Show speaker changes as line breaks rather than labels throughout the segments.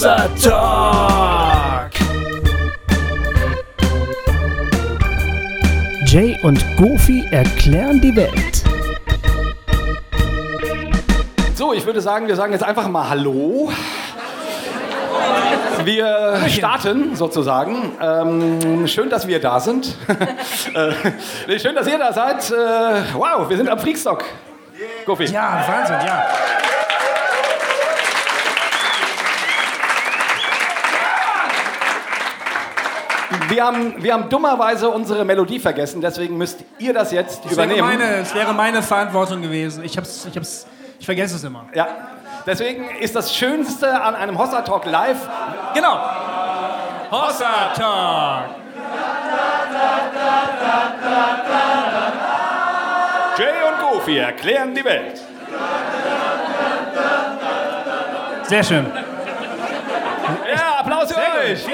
Hossa Talk. Jay und Goofy erklären die Welt.
So, ich würde sagen, wir sagen jetzt einfach mal Hallo. Wir starten sozusagen. Ähm, schön, dass wir da sind. äh, schön, dass ihr da seid. Äh, wow, wir sind am Freakstock. Goofy.
Ja, Wahnsinn, ja.
Wir haben, wir haben dummerweise unsere Melodie vergessen, deswegen müsst ihr das jetzt
wäre,
übernehmen.
meine, es wäre meine Verantwortung gewesen. Ich, hab's, ich, hab's, ich vergesse es immer.
Ja. Deswegen ist das Schönste an einem Hossa Talk Live,
Genau. Hossa Talk.
Jay und Goofy erklären die Welt.
Sehr schön.
Ja, Applaus für euch.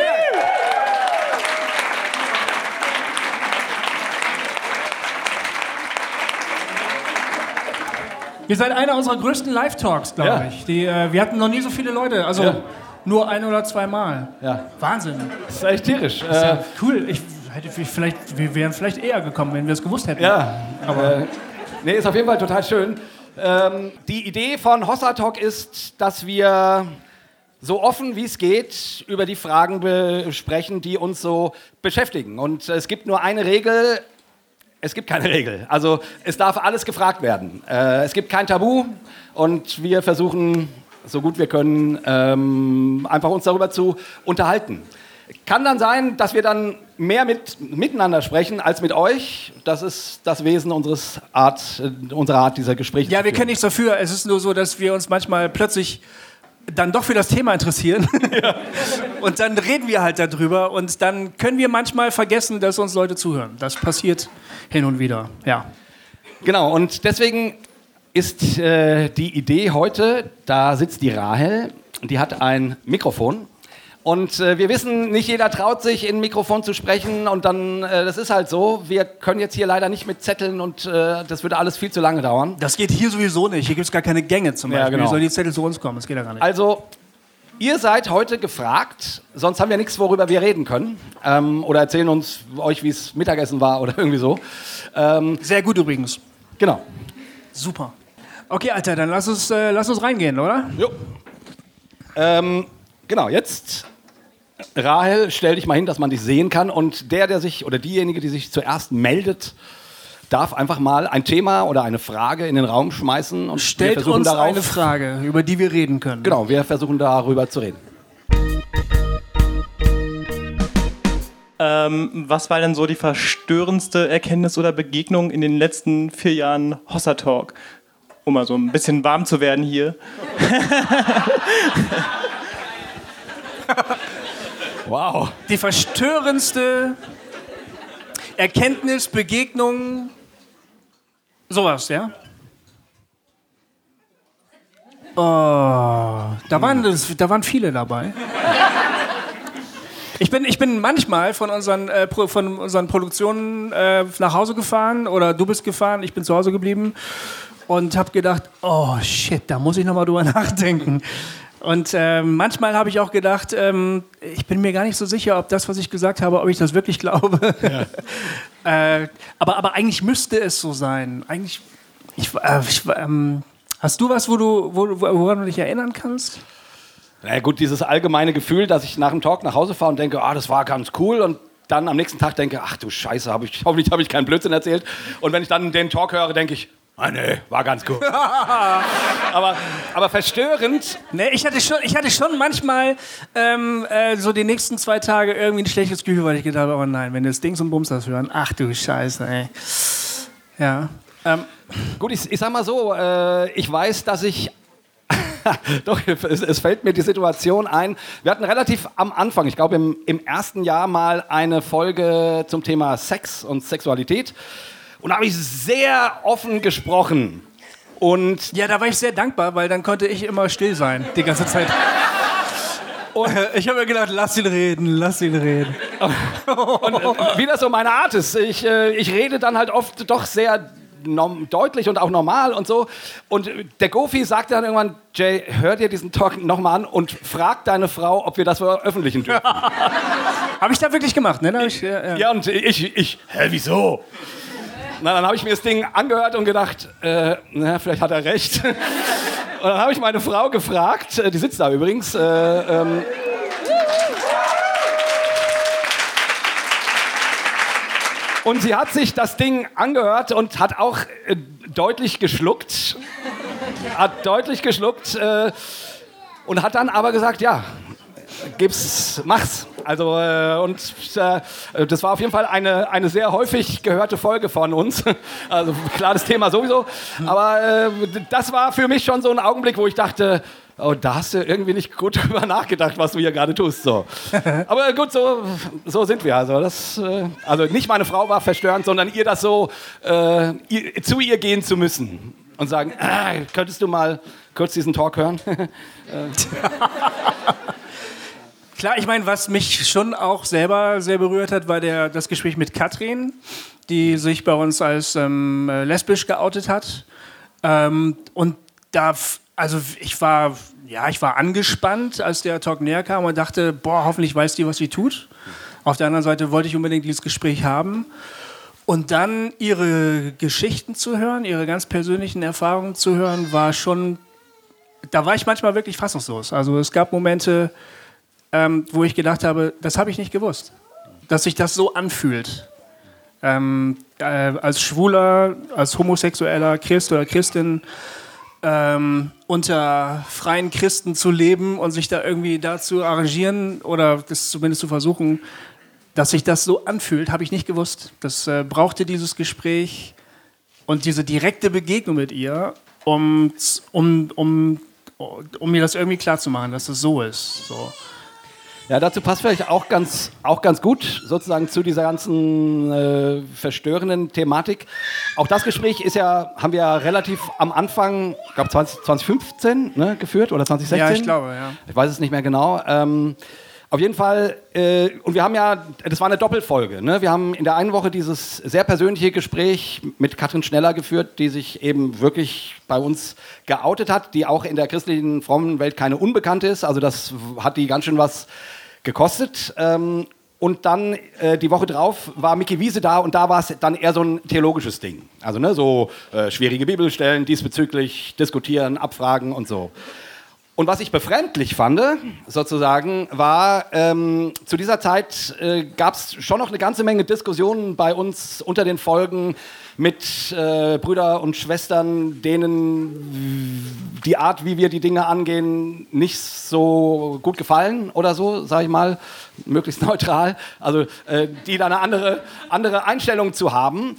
Ihr seid einer unserer größten Live-Talks, glaube
Ja.
ich. Die, äh, wir hatten noch nie so viele Leute. Also
Ja.
nur ein oder zweimal.
Ja.
Wahnsinn.
Das ist echt tierisch.
Ja,
Äh,
cool. Ich, hätte vielleicht, wir wären vielleicht eher gekommen, wenn wir es gewusst hätten.
ja, aber äh, nee, ist auf jeden Fall total schön. Ähm, die Idee von Hossa Talk ist, dass wir so offen wie es geht über die Fragen besprechen, die uns so beschäftigen. Und es gibt nur eine Regel. Es gibt keine Regel. Also es darf alles gefragt werden. Äh, es gibt kein Tabu und wir versuchen, so gut wir können, ähm, einfach uns darüber zu unterhalten. Kann dann sein, dass wir dann mehr mit, miteinander sprechen als mit euch. Das ist das Wesen unseres Art, äh, unserer Art dieser Gespräche.
Ja, wir können nichts dafür. Es ist nur so, dass wir uns manchmal plötzlich dann doch für das Thema interessieren. Und dann reden wir halt darüber und dann können wir manchmal vergessen, dass uns Leute zuhören. Das passiert hin und wieder. Ja.
Genau, und deswegen ist äh, die Idee heute, da sitzt die Rahel, die hat ein Mikrofon. Und äh, wir wissen, nicht jeder traut sich, in ein Mikrofon zu sprechen. Und dann, äh, das ist halt so, wir können jetzt hier leider nicht mit Zetteln und äh, das würde alles viel zu lange dauern.
Das geht hier sowieso nicht. Hier gibt es gar keine Gänge zum
Ja,
Beispiel.
genau.
Wie soll die Zettel zu uns kommen? Das geht ja gar nicht.
Also, ihr seid heute gefragt, sonst haben wir nichts, worüber wir reden können. Ähm, oder erzählen uns euch, wie es Mittagessen war oder irgendwie so. Ähm,
Sehr gut übrigens.
genau.
Super. Okay, Alter, dann lass uns, äh, lass uns reingehen, oder?
Jo. Ähm, genau, jetzt, Rahel, stell dich mal hin, dass man dich sehen kann. Und der, der sich, oder diejenige, die sich zuerst meldet, darf einfach mal ein Thema oder eine Frage in den Raum schmeißen. Und wir
Stellt
versuchen
uns
darauf,
eine Frage, über die wir reden können.
Genau, wir versuchen darüber zu reden.
Ähm, was war denn so die verstörendste Erkenntnis oder Begegnung in den letzten vier Jahren Hossa Talk? Um mal so ein bisschen warm zu werden hier.
Wow.
Die verstörendste Erkenntnis, Begegnung, sowas, ja? Oh, da waren, das, da waren viele dabei. Ich bin, ich bin manchmal von unseren, äh, von unseren Produktionen äh, nach Hause gefahren oder du bist gefahren, ich bin zu Hause geblieben und habe gedacht, oh shit, da muss ich nochmal drüber nachdenken. Und äh, manchmal habe ich auch gedacht, ähm, ich bin mir gar nicht so sicher, ob das, was ich gesagt habe, ob ich das wirklich glaube. äh, aber, aber eigentlich müsste es so sein. Eigentlich, ich, äh, ich, ähm, hast du was, wo du, wo, woran du dich erinnern kannst?
Na ja, gut, dieses allgemeine Gefühl, dass ich nach dem Talk nach Hause fahre und denke, ah, das war ganz cool und dann am nächsten Tag denke, ach du Scheiße, hab ich, hoffentlich habe ich keinen Blödsinn erzählt. Und wenn ich dann den Talk höre, denke ich, ah nee, war ganz cool. aber, aber verstörend,
Nee, ich hatte schon, ich hatte schon manchmal ähm, äh, so die nächsten zwei Tage irgendwie ein schlechtes Gefühl, weil ich gedacht habe, oh nein, wenn das Dings und Bums das hören, ach du Scheiße, ey. Ja. Ähm,
gut, ich, ich sag mal so, äh, ich weiß, dass ich Doch, es, es fällt mir die Situation ein. Wir hatten relativ am Anfang, ich glaube im, im ersten Jahr mal eine Folge zum Thema Sex und Sexualität. Und da habe ich sehr offen gesprochen. Und
ja, da war ich sehr dankbar, weil dann konnte ich immer still sein, die ganze Zeit. Und ich habe mir gedacht, lass ihn reden, lass ihn reden.
wie das so meine Art ist, ich, äh, ich rede dann halt oft doch sehr deutlich und auch normal und so. Und der Gofi sagte dann irgendwann, Jay, hör dir diesen Talk nochmal an und frag deine Frau, ob wir das veröffentlichen dürfen.
Habe ich da wirklich gemacht, ne? Ich, ja, ja.
Ja, und ich, ich, hä, wieso? Na, dann habe ich mir das Ding angehört und gedacht, äh, na, vielleicht hat er recht. Und dann habe ich meine Frau gefragt, äh, die sitzt da übrigens, äh, ähm, und sie hat sich das Ding angehört und hat auch äh, deutlich geschluckt, hat deutlich geschluckt äh, und hat dann aber gesagt, ja, gib's, mach's. Also, äh, und äh, das war auf jeden Fall eine, eine sehr häufig gehörte Folge von uns. Also, klar, das Thema sowieso. Aber äh, das war für mich schon so ein Augenblick, wo ich dachte, oh, da hast du irgendwie nicht gut drüber nachgedacht, was du hier gerade tust. So. Aber gut, so, so sind wir. Also, das, äh, also, nicht meine Frau war verstörend, sondern ihr das so, äh, ihr, zu ihr gehen zu müssen. Und sagen, ah, könntest du mal kurz diesen Talk hören?
Klar, ich meine, was mich schon auch selber sehr berührt hat, war der, das Gespräch mit Katrin, die sich bei uns als ähm, äh, lesbisch geoutet hat. Ähm, und da, also ich war, ja, ich war angespannt, als der Talk näher kam und dachte, boah, hoffentlich weiß die, was sie tut. Auf der anderen Seite wollte ich unbedingt dieses Gespräch haben. Und dann ihre Geschichten zu hören, ihre ganz persönlichen Erfahrungen zu hören, war schon, da war ich manchmal wirklich fassungslos. Also es gab Momente, ähm, wo ich gedacht habe, das habe ich nicht gewusst, dass sich das so anfühlt. Ähm, äh, als Schwuler, als homosexueller Christ oder Christin ähm, unter freien Christen zu leben und sich da irgendwie dazu arrangieren oder das zumindest zu versuchen, dass sich das so anfühlt, habe ich nicht gewusst. Das äh, brauchte dieses Gespräch und diese direkte Begegnung mit ihr, um, um, um, um mir das irgendwie klarzumachen, dass es so ist. So.
Ja, dazu passt vielleicht auch ganz, auch ganz gut sozusagen zu dieser ganzen äh, verstörenden Thematik. Auch das Gespräch ist ja, haben wir ja relativ am Anfang, ich glaube 20, 2015 ne, geführt oder 2016?
Ja, ich glaube, ja.
Ich weiß es nicht mehr genau. Ähm, auf jeden Fall, äh, und wir haben ja, das war eine Doppelfolge. Ne? Wir haben in der einen Woche dieses sehr persönliche Gespräch mit Katrin Schneller geführt, die sich eben wirklich bei uns geoutet hat, die auch in der christlichen frommen Welt keine Unbekannte ist. Also das hat die ganz schön was gekostet. Ähm, und dann äh, die Woche drauf war Mickey Wiese da und da war es dann eher so ein theologisches Ding. Also ne, so äh, schwierige Bibelstellen diesbezüglich diskutieren, abfragen und so. Und was ich befremdlich fand, sozusagen, war, ähm, zu dieser Zeit äh, gab es schon noch eine ganze Menge Diskussionen bei uns unter den Folgen mit äh, Brüder und Schwestern, denen die Art, wie wir die Dinge angehen, nicht so gut gefallen oder so, sage ich mal, möglichst neutral. Also äh, die da eine andere, andere Einstellung zu haben.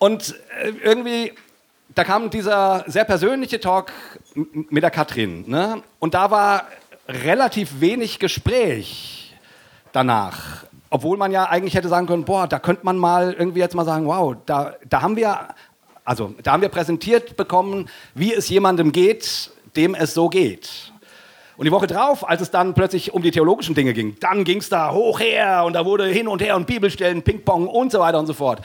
Und äh, irgendwie da kam dieser sehr persönliche Talk mit der Katrin. Ne? Und da war relativ wenig Gespräch danach. Obwohl man ja eigentlich hätte sagen können, boah, da könnte man mal irgendwie jetzt mal sagen, wow, da, da haben wir, also da haben wir präsentiert bekommen, wie es jemandem geht, dem es so geht. Und die Woche drauf, als es dann plötzlich um die theologischen Dinge ging, dann ging es da hoch her und da wurde hin und her und Bibelstellen, Ping-Pong und so weiter und so fort.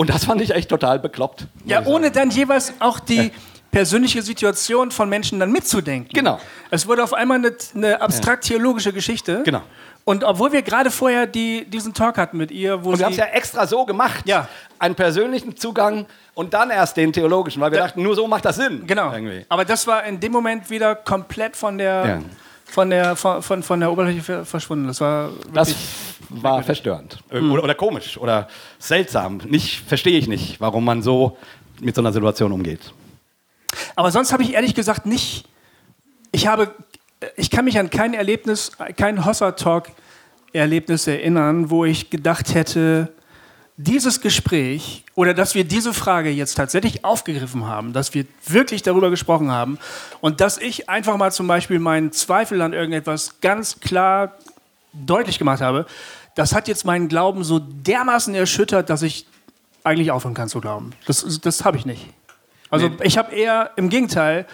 Und das fand ich echt total bekloppt.
Ja, ohne dann jeweils auch die persönliche Situation von Menschen dann mitzudenken.
Genau.
Es wurde auf einmal eine, eine abstrakt-theologische Geschichte.
Genau.
Und obwohl wir gerade vorher die, diesen Talk hatten mit ihr, wo
Und
sie...
wir haben es ja extra so gemacht.
Ja.
Einen persönlichen Zugang und dann erst den theologischen, weil wir
Ja.
dachten, nur so macht das Sinn.
Genau.
Irgendwie.
Aber das war in dem Moment wieder komplett von der,
Ja.
Von der, von, von, von der Oberfläche ver- verschwunden. Das war
Das war verstörend. Äh. Oder, oder komisch oder seltsam. Nicht, verstehe ich nicht, warum man so mit so einer Situation umgeht.
Aber sonst habe ich ehrlich gesagt nicht. Ich habe, ich kann mich an kein Erlebnis, kein Hossa-Talk-Erlebnis erinnern, wo ich gedacht hätte, dieses Gespräch oder dass wir diese Frage jetzt tatsächlich aufgegriffen haben, dass wir wirklich darüber gesprochen haben und dass ich einfach mal zum Beispiel meinen Zweifel an irgendetwas ganz klar deutlich gemacht habe, das hat jetzt meinen Glauben so dermaßen erschüttert, dass ich eigentlich aufhören kann zu glauben. Das, das habe ich nicht. Also
Nee.
ich habe eher im Gegenteil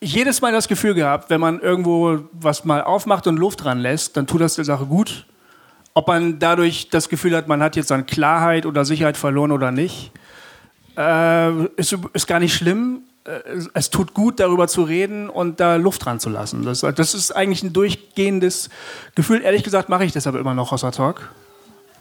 jedes Mal das Gefühl gehabt, wenn man irgendwo was mal aufmacht und Luft dran lässt, dann tut das der Sache gut. Ob man dadurch das Gefühl hat, man hat jetzt an Klarheit oder Sicherheit verloren oder nicht. äh, ist, ist gar nicht schlimm. Äh, es tut gut, darüber zu reden und da Luft dran zu lassen. Das, das ist eigentlich ein durchgehendes Gefühl. Ehrlich gesagt mache ich deshalb immer noch Hossa Talk.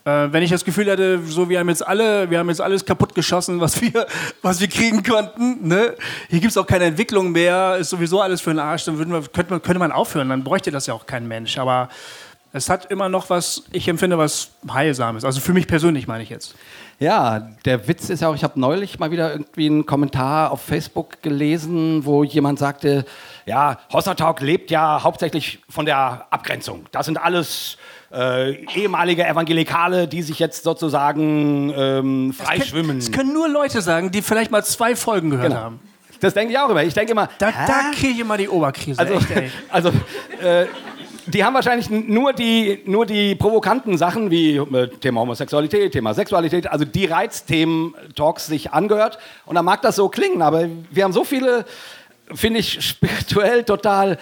Äh, wenn ich das Gefühl hatte, so wir haben jetzt alle, wir haben jetzt alles kaputt geschossen, was wir, was wir kriegen konnten. Ne? Hier gibt es auch keine Entwicklung mehr, ist sowieso alles für den Arsch, dann wir, könnte, man, könnte man aufhören, dann bräuchte das ja auch kein Mensch. Aber es hat immer noch was, ich empfinde, was Heilsames. Also für mich persönlich meine ich jetzt.
Ja, der Witz ist ja auch, ich habe neulich mal wieder irgendwie einen Kommentar auf Facebook gelesen, wo jemand sagte, ja, Hossa Talk lebt ja hauptsächlich von der Abgrenzung. Das sind alles äh, ehemalige Evangelikale, die sich jetzt sozusagen ähm, freischwimmen.
Das können nur Leute sagen, die vielleicht mal zwei Folgen gehört
Genau.
haben.
Das denke ich auch immer. Ich denke immer,
Da, da kriege ich immer die Oberkrise.
Also,
echt,
also äh, die haben wahrscheinlich nur die, nur die provokanten Sachen wie äh, Thema Homosexualität, Thema Sexualität, also die Reizthemen-Talks sich angehört. Und dann mag das so klingen, aber wir haben so viele, finde ich, spirituell total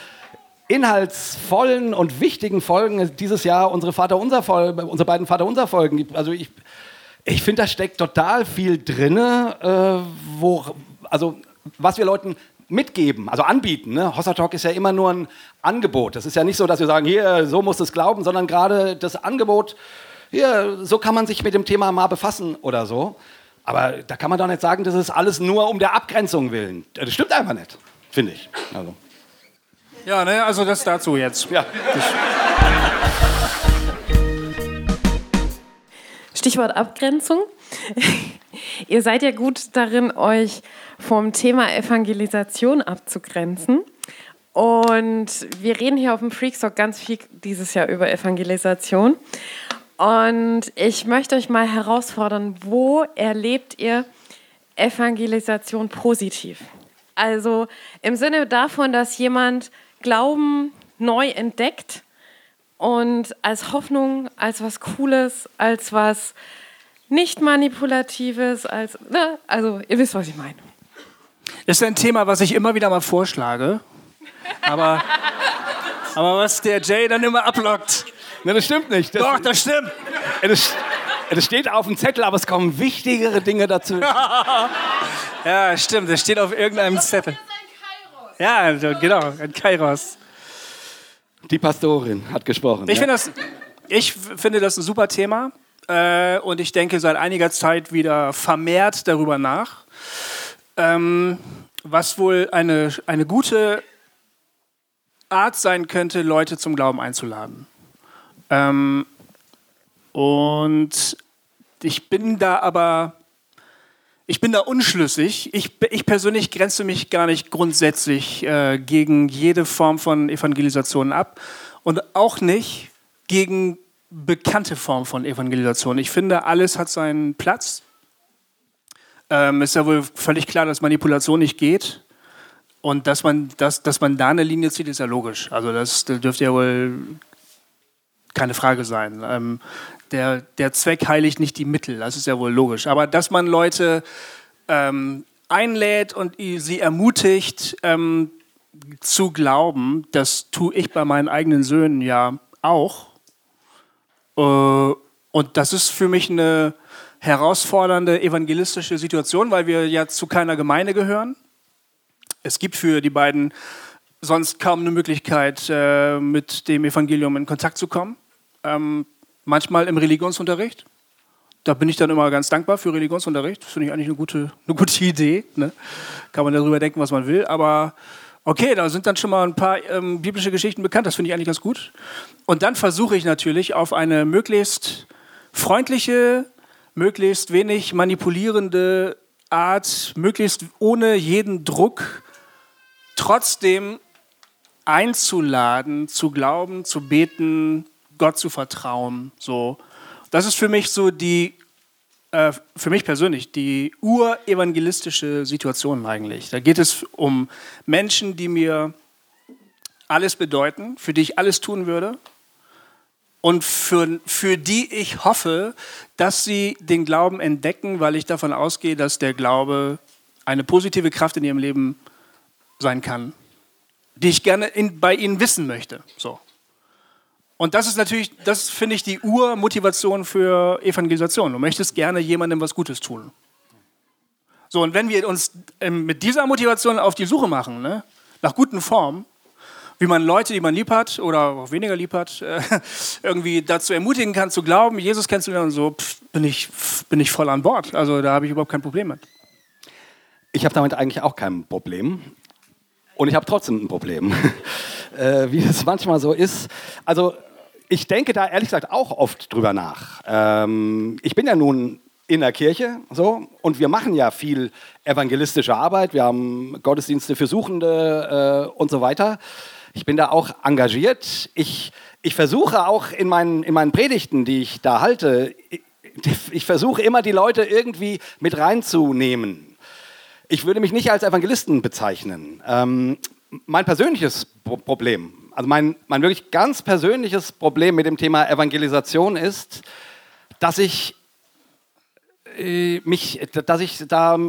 inhaltsvollen und wichtigen Folgen dieses Jahr. Unsere Vaterunser Folgen, unsere beiden Vaterunser Folgen. Also ich, ich finde, da steckt total viel drinne, äh, wo, also was wir Leuten mitgeben, also anbieten. Ne? Hossa Talk ist ja immer nur ein Angebot. Das ist ja nicht so, dass wir sagen, hier, so muss es glauben, sondern gerade das Angebot, hier, so kann man sich mit dem Thema mal befassen oder so. Aber da kann man doch nicht sagen, das ist alles nur um der Abgrenzung willen. Das stimmt einfach nicht, finde ich. Also,
Ja, ne, also das dazu jetzt.
ja.
Stichwort Abgrenzung. Ihr seid ja gut darin, euch vom Thema Evangelisation abzugrenzen. Und wir reden hier auf dem Freakstock ganz viel dieses Jahr über Evangelisation. Und ich möchte euch mal herausfordern, wo erlebt ihr Evangelisation positiv? Also im Sinne davon, dass jemand Glauben neu entdeckt und als Hoffnung, als was Cooles, als was nicht manipulatives, als ne? also ihr wisst, was ich meine.
Ist ein Thema, was ich immer wieder mal vorschlage. Aber, aber was der Jay dann immer ablockt.
Ne, das stimmt nicht. Das,
Doch, das stimmt.
das, das steht auf dem Zettel, aber es kommen wichtigere Dinge dazu.
Ja, stimmt. Das steht auf irgendeinem Zettel. Ja, genau, ein Kairos.
Die Pastorin hat gesprochen.
Ich
ja.
finde das, ich finde das ein super Thema. Äh, und ich denke seit einiger Zeit wieder vermehrt darüber nach. Ähm, was wohl eine, eine gute Art sein könnte, Leute zum Glauben einzuladen. Ähm, und ich bin da aber, ich bin da unschlüssig. Ich, ich persönlich grenze mich gar nicht grundsätzlich äh, gegen jede Form von Evangelisation ab und auch nicht gegen bekannte Formen von Evangelisation. Ich finde, alles hat seinen Platz. Ähm, ist ja wohl völlig klar, dass Manipulation nicht geht. Und dass man, dass, dass man da eine Linie zieht, ist ja logisch. Also das, das dürfte ja wohl keine Frage sein. Ähm, der, der Zweck heiligt nicht die Mittel, das ist ja wohl logisch. Aber dass man Leute ähm, einlädt und sie ermutigt ähm, zu glauben, das tue ich bei meinen eigenen Söhnen ja auch. Äh, und das ist für mich eine herausfordernde evangelistische Situation, weil wir ja zu keiner Gemeinde gehören. Es gibt für die beiden sonst kaum eine Möglichkeit, äh, mit dem Evangelium in Kontakt zu kommen. Ähm, manchmal im Religionsunterricht. Da bin ich dann immer ganz dankbar für Religionsunterricht. Das finde ich eigentlich eine gute, eine gute Idee. Ne? Kann man darüber denken, was man will. Aber okay, da sind dann schon mal ein paar ähm, biblische Geschichten bekannt. Das finde ich eigentlich ganz gut. Und dann versuche ich natürlich auf eine möglichst freundliche, möglichst wenig manipulierende Art, möglichst ohne jeden Druck, trotzdem einzuladen, zu glauben, zu beten, Gott zu vertrauen. So, das ist für mich so die, äh, für mich persönlich die urevangelistische Situation eigentlich. Da geht es um Menschen, die mir alles bedeuten, für die ich alles tun würde und für, für die ich hoffe, dass sie den Glauben entdecken, weil ich davon ausgehe, dass der Glaube eine positive Kraft in ihrem Leben sein kann, die ich gerne in, bei ihnen wissen möchte. So. Und das ist natürlich, das finde ich die Urmotivation für Evangelisation. Du möchtest gerne jemandem was Gutes tun. So, und wenn wir uns ähm, mit dieser Motivation auf die Suche machen, ne, nach guten Formen, wie man Leute, die man lieb hat oder auch weniger lieb hat, äh, irgendwie dazu ermutigen kann, zu glauben, Jesus kennenzulernen und so, pff, bin, ich, pff, bin ich voll an Bord. Also da habe ich überhaupt kein Problem mit.
Ich habe damit eigentlich auch kein Problem. Und ich habe trotzdem ein Problem, äh, wie es manchmal so ist. Also ich denke da ehrlich gesagt auch oft drüber nach. Ähm, ich bin ja nun in der Kirche so und wir machen ja viel evangelistische Arbeit. Wir haben Gottesdienste für Suchende äh, und so weiter. Ich bin da auch engagiert. Ich, ich versuche auch in meinen, in meinen Predigten, die ich da halte, ich, ich versuche immer die Leute irgendwie mit reinzunehmen. Ich würde mich nicht als Evangelisten bezeichnen. Ähm, mein persönliches Pro Problem, also mein, mein wirklich ganz persönliches Problem mit dem Thema Evangelisation ist, dass ich äh, mich, dass ich da,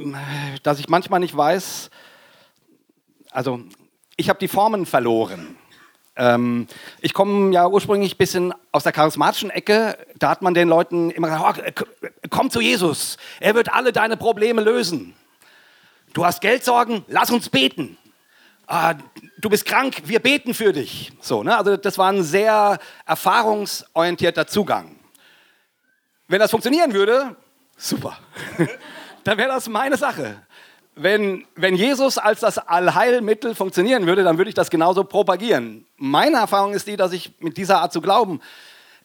dass ich manchmal nicht weiß, also ich habe die Formen verloren. Ähm, ich komme ja ursprünglich ein bisschen aus der charismatischen Ecke. Da hat man den Leuten immer gesagt, oh, komm zu Jesus, er wird alle deine Probleme lösen. Du hast Geldsorgen, lass uns beten. Ah, du bist krank, wir beten für dich. So, ne? Also das war ein sehr erfahrungsorientierter Zugang. Wenn das funktionieren würde, super. Dann wäre das meine Sache. Wenn, wenn Jesus als das Allheilmittel funktionieren würde, dann würde ich das genauso propagieren. Meine Erfahrung ist die, dass ich mit dieser Art zu glauben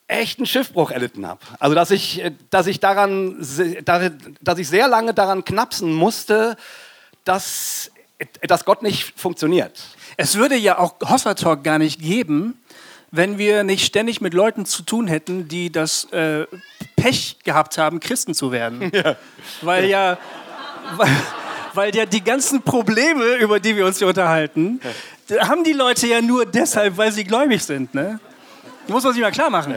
echt einen Schiffbruch erlitten habe. Also dass ich, dass ich daran, dass ich sehr lange daran knapsen musste, dass, dass Gott nicht funktioniert.
Es würde ja auch Hossa Talk gar nicht geben, wenn wir nicht ständig mit Leuten zu tun hätten, die das äh, Pech gehabt haben, Christen zu werden. Ja. Weil ja, weil, weil, ja die ganzen Probleme, über die wir uns hier unterhalten, ja. haben die Leute ja nur deshalb, weil sie gläubig sind. Ne? Das muss man sich mal klar machen.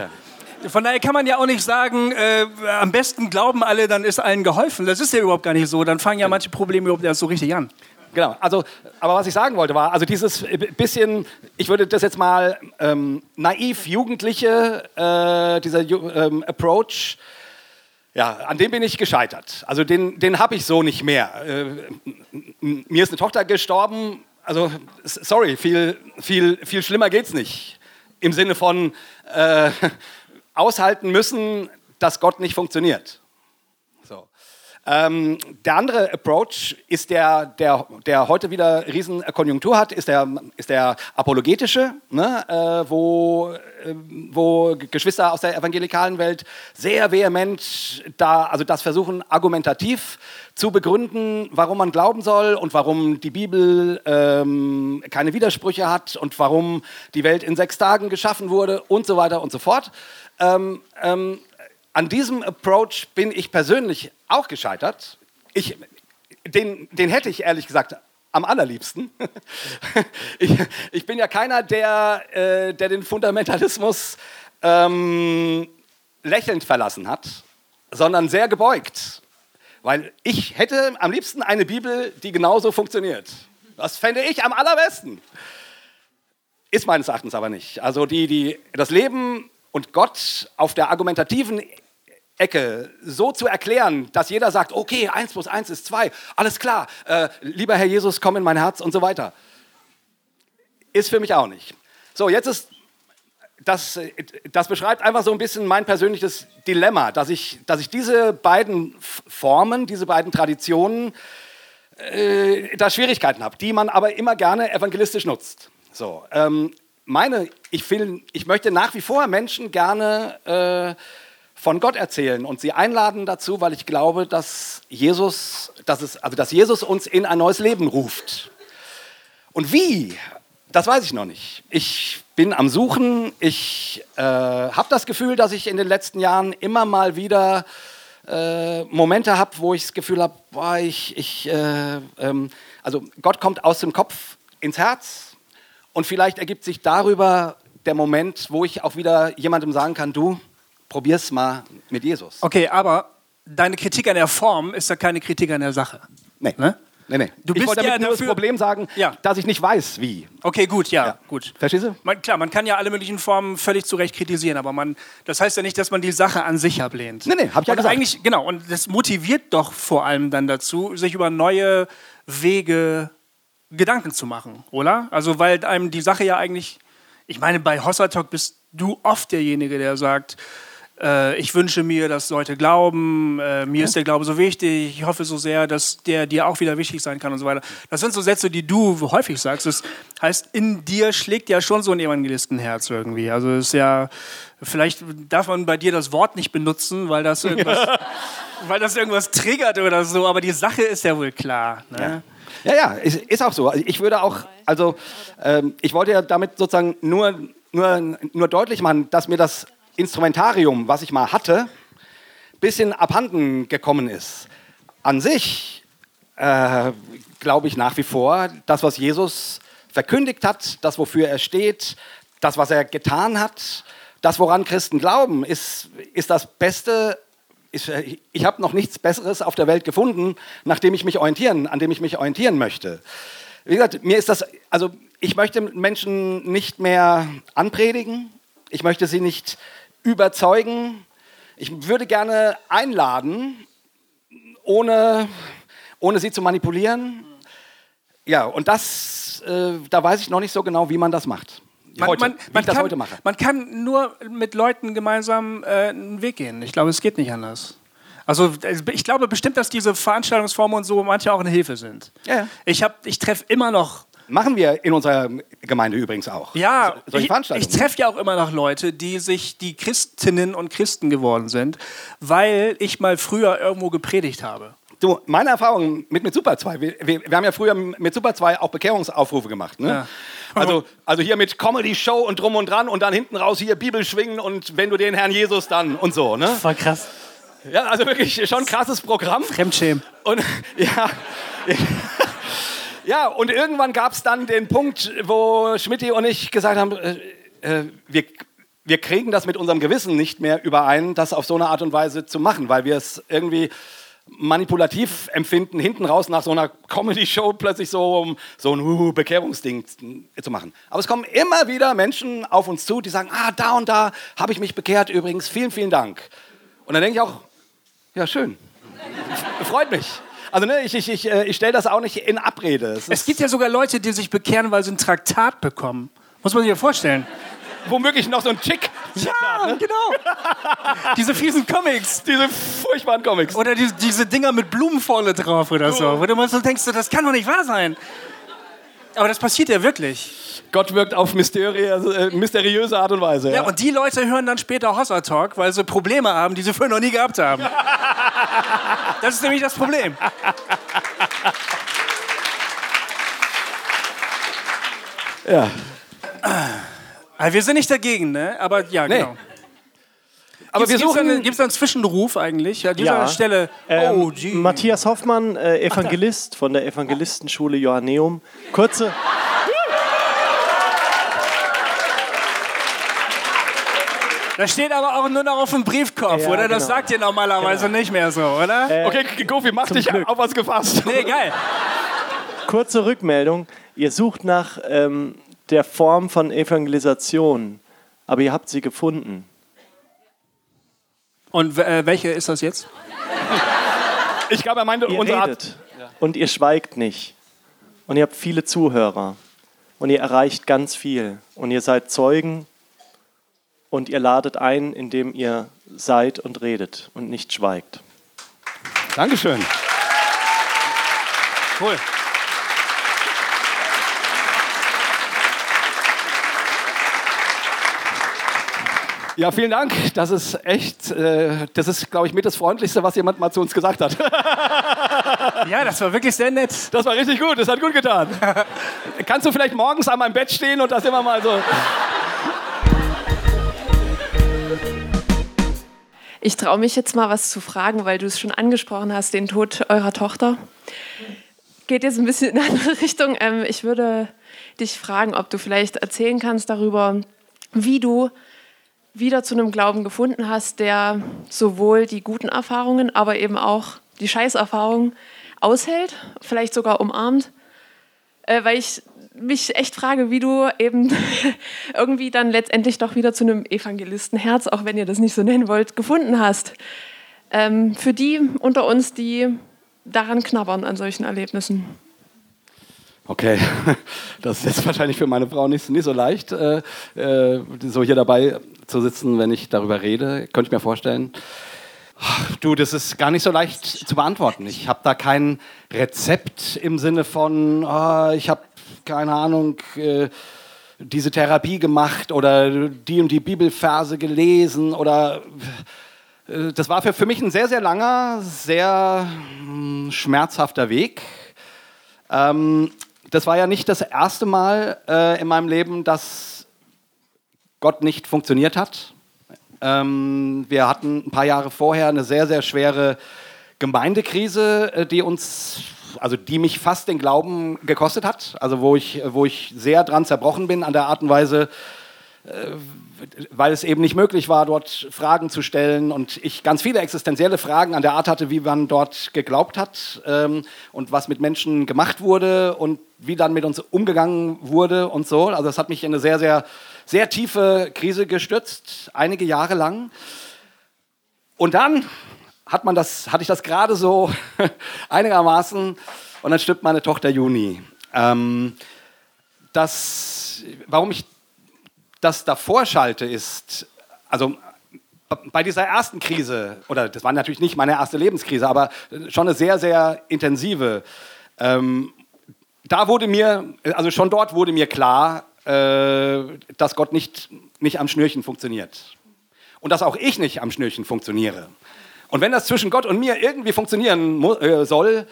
Von daher kann man ja auch nicht sagen, äh, am besten glauben alle, dann ist allen geholfen. Das ist ja überhaupt gar nicht so. Dann fangen ja manche Probleme überhaupt erst so richtig an.
Genau, also, aber was ich sagen wollte war, also dieses bisschen, ich würde das jetzt mal ähm, naiv Jugendliche, äh, dieser ähm, Approach, ja, an dem bin ich gescheitert. Also den, den habe ich so nicht mehr. Äh, mir ist eine Tochter gestorben, also sorry, viel, viel, viel schlimmer geht's nicht. Im Sinne von, äh, aushalten müssen, dass Gott nicht funktioniert. Ähm, der andere Approach ist der, der, der heute wieder riesen Konjunktur hat, ist der, ist der apologetische, ne? äh, wo, äh, wo Geschwister aus der evangelikalen Welt sehr vehement da, also das versuchen argumentativ zu begründen, warum man glauben soll und warum die Bibel ähm, keine Widersprüche hat und warum die Welt in sechs Tagen geschaffen wurde und so weiter und so fort. Ähm, ähm, an diesem Approach bin ich persönlich auch gescheitert. Ich, den, den hätte ich ehrlich gesagt am allerliebsten. ich, ich, bin ja keiner, der, äh, der den Fundamentalismus ähm, lächelnd verlassen hat, sondern sehr gebeugt. Weil ich hätte am liebsten eine Bibel, die genauso funktioniert. Das fände ich am allerbesten. Ist meines Erachtens aber nicht. Also die, die, das Leben und Gott auf der argumentativen Ecke so zu erklären, dass jeder sagt, okay, 1 plus 1 ist 2, alles klar, äh, lieber Herr Jesus, komm in mein Herz und so weiter, ist für mich auch nicht. So, jetzt ist, das, das beschreibt einfach so ein bisschen mein persönliches Dilemma, dass ich, dass ich diese beiden Formen, diese beiden Traditionen, äh, da Schwierigkeiten habe, die man aber immer gerne evangelistisch nutzt. So, ähm, meine, ich, will, ich möchte nach wie vor Menschen gerne äh, von Gott erzählen und sie einladen dazu, weil ich glaube, dass Jesus, dass es, also dass Jesus uns in ein neues Leben ruft. Und wie? Das weiß ich noch nicht. Ich bin am Suchen. Ich äh, habe das Gefühl, dass ich in den letzten Jahren immer mal wieder äh, Momente habe, wo ich das Gefühl habe, ich, ich äh, ähm, also Gott kommt aus dem Kopf ins Herz und vielleicht ergibt sich darüber der Moment, wo ich auch wieder jemandem sagen kann, du, probier's mal mit Jesus.
Okay, aber deine Kritik an der Form ist ja keine Kritik an der Sache.
Nee. Ne? Nee, nee.
Du
ich
bist
wollte damit
ja
nur das
dafür-
Problem sagen,
Ja.
dass ich nicht weiß, wie.
Okay, gut, ja,
Ja.
gut.
Verstehst du?
Man, klar, man kann ja alle möglichen Formen völlig zu Recht kritisieren, aber man, das heißt ja nicht, dass man die Sache an sich ablehnt.
Nee, nee, hab ich ja
und das
gesagt.
eigentlich Genau, und das motiviert doch vor allem dann dazu, sich über neue Wege Gedanken zu machen, oder? Also, weil einem die Sache ja eigentlich, ich meine, bei Hossertalk bist du oft derjenige, der sagt, äh, ich wünsche mir, dass Leute glauben, äh, mir ist der Glaube so wichtig, ich hoffe so sehr, dass der dir auch wieder wichtig sein kann und so weiter. Das sind so Sätze, die du häufig sagst. Das heißt, in dir schlägt ja schon so ein Evangelistenherz irgendwie. Also ist ja, vielleicht darf man bei dir das Wort nicht benutzen, weil das irgendwas, weil das irgendwas triggert oder so, aber die Sache ist ja wohl klar. Ne?
Ja, ja, ist, ist auch so. Also Ich würde auch, also ähm, ich wollte ja damit sozusagen nur, nur, nur deutlich machen, dass mir das Instrumentarium, was ich mal hatte, ein bisschen abhanden gekommen ist. An sich äh, glaube ich nach wie vor, das, was Jesus verkündigt hat, das, wofür er steht, das, was er getan hat, das, woran Christen glauben, ist, ist das Beste. Ist, ich habe noch nichts Besseres auf der Welt gefunden, nach ich mich orientieren, an dem ich mich orientieren möchte. Wie gesagt, mir ist das, also ich möchte Menschen nicht mehr anpredigen, ich möchte sie nicht überzeugen. Ich würde gerne einladen, ohne, ohne sie zu manipulieren. Ja, und das, äh, da weiß ich noch nicht so genau, wie man das macht.
Man,
heute,
man,
wie
man
das
kann,
heute mache.
Man kann nur mit Leuten gemeinsam äh, einen Weg gehen. Ich glaube, es geht nicht anders. Also ich glaube bestimmt, dass diese Veranstaltungsformen und so manche auch eine Hilfe sind.
Ja, ja.
Ich, hab- ich treffe immer noch
Machen wir in unserer Gemeinde übrigens auch.
Ja,
So- solche
ich,
Veranstaltungen.
ich treffe ja auch immer noch Leute, die sich die Christinnen und Christen geworden sind, weil ich mal früher irgendwo gepredigt habe.
Du, meine Erfahrung mit, mit Super 2, wir, wir, wir haben ja früher mit Super 2 auch Bekehrungsaufrufe gemacht. Ne?
Ja.
Also, also hier mit Comedy-Show und drum und dran und dann hinten raus hier Bibel schwingen und wenn du den Herrn Jesus dann und so. Ne?
Voll krass.
Ja, also wirklich schon ein krasses Programm.
Fremdschämen.
Und ja. Ja, und irgendwann gab es dann den Punkt, wo Schmidti und ich gesagt haben, äh, äh, wir, wir kriegen das mit unserem Gewissen nicht mehr überein, das auf so eine Art und Weise zu machen, weil wir es irgendwie manipulativ empfinden, hinten raus nach so einer Comedy-Show plötzlich so, um so ein uh, Bekehrungsding zu machen. Aber es kommen immer wieder Menschen auf uns zu, die sagen, ah, da und da habe ich mich bekehrt übrigens, vielen, vielen Dank. Und dann denke ich auch, ja, schön. Freut mich. Also ne, ich, ich, ich, äh, ich stelle das auch nicht in Abrede. Es,
Es gibt ja sogar Leute, die sich bekehren, weil sie ein Traktat bekommen. Muss man sich ja vorstellen.
womöglich noch so ein Chick.
Ja, genau. Diese fiesen Comics.
Diese furchtbaren Comics.
Oder die, diese Dinger mit Blumenvolle drauf oder so. Wo du mal so denkst, so, das kann doch nicht wahr sein. Aber das passiert ja wirklich.
Gott wirkt auf also, äh, mysteriöse Art und Weise.
Ja,
Ja.
und die Leute hören dann später Hossa Talk, weil sie Probleme haben, die sie früher noch nie gehabt haben. Das ist nämlich das Problem.
ja.
Also wir sind nicht dagegen, ne? Aber ja,
Nee.
genau.
Aber
Gibt's-
wir suchen.
einen- Gibt's da einen Zwischenruf eigentlich? An dieser
Ja.
Stelle.
Ähm,
oh, gee.
Matthias Hoffmann, äh, Evangelist von der Evangelistenschule Johanneum. Kurze,
Das steht aber auch nur noch auf dem Briefkopf,
Ja,
oder? Das
genau.
sagt ihr normalerweise nicht mehr so, oder?
Okay, Gofi, mach dich
Glück.
auf was gefasst.
nee, geil.
kurze Rückmeldung. Ihr sucht nach ähm, der Form von Evangelisation, aber ihr habt sie gefunden.
Und äh, welche ist das jetzt?
Ich glaube, er meinte
Ihr
unsere Art.
redet und ihr schweigt nicht. Und ihr habt viele Zuhörer. Und ihr erreicht ganz viel. Und ihr seid Zeugen und ihr ladet ein, indem ihr seid und redet und nicht schweigt.
Dankeschön.
Cool.
Ja, vielen Dank. Das ist echt, äh, das ist, glaube ich, mit das Freundlichste, was jemand mal zu uns gesagt hat.
Ja, das war wirklich sehr nett.
Das war richtig gut, das hat gut getan. Kannst du vielleicht morgens an meinem Bett stehen und das immer mal so.
Ich traue mich jetzt mal was zu fragen, weil du es schon angesprochen hast, den Tod eurer Tochter. Geht jetzt ein bisschen in eine andere Richtung. Ähm, ich würde dich fragen, ob du vielleicht erzählen kannst darüber, wie du wieder zu einem Glauben gefunden hast, der sowohl die guten Erfahrungen, aber eben auch die Scheißerfahrungen
aushält, vielleicht sogar umarmt, äh, weil ich mich echt frage, wie du eben irgendwie dann letztendlich doch wieder zu einem Evangelistenherz, auch wenn ihr das nicht so nennen wollt, gefunden hast. Ähm, für die unter uns, die daran knabbern an solchen Erlebnissen.
Okay, das ist jetzt wahrscheinlich für meine Frau nicht, nicht so leicht, äh, äh, so hier dabei zu sitzen, wenn ich darüber rede. Könnte ich mir vorstellen. Du, das ist gar nicht so leicht zu beantworten. Ich habe da kein Rezept im Sinne von, oh, ich habe keine Ahnung, äh, diese Therapie gemacht oder die und die Bibelverse gelesen oder äh, das war für, für mich ein sehr, sehr langer, sehr mh, schmerzhafter Weg. Ähm, das war ja nicht das erste Mal äh, in meinem Leben, dass Gott nicht funktioniert hat. Ähm, wir hatten ein paar Jahre vorher eine sehr, sehr schwere Gemeindekrise, äh, die uns, also die mich fast den Glauben gekostet hat. Also wo ich, wo ich sehr dran zerbrochen bin an der Art und Weise, äh, weil es eben nicht möglich war, dort Fragen zu stellen und ich ganz viele existenzielle Fragen an der Art hatte, wie man dort geglaubt hat ähm, und was mit Menschen gemacht wurde und wie dann mit uns umgegangen wurde und so. Also das hat mich in eine sehr, sehr sehr tiefe Krise gestürzt, einige Jahre lang. Und dann hat man das, hatte ich das gerade so einigermaßen und dann stirbt meine Tochter Juni. Ähm, das, warum ich das davor schalte, ist, also bei dieser ersten Krise, oder das war natürlich nicht meine erste Lebenskrise, aber schon eine sehr, sehr intensive, ähm, da wurde mir, also schon dort wurde mir klar, äh, dass Gott nicht, nicht am Schnürchen funktioniert. Und dass auch ich nicht am Schnürchen funktioniere. Und wenn das zwischen Gott und mir irgendwie funktionieren äh, soll,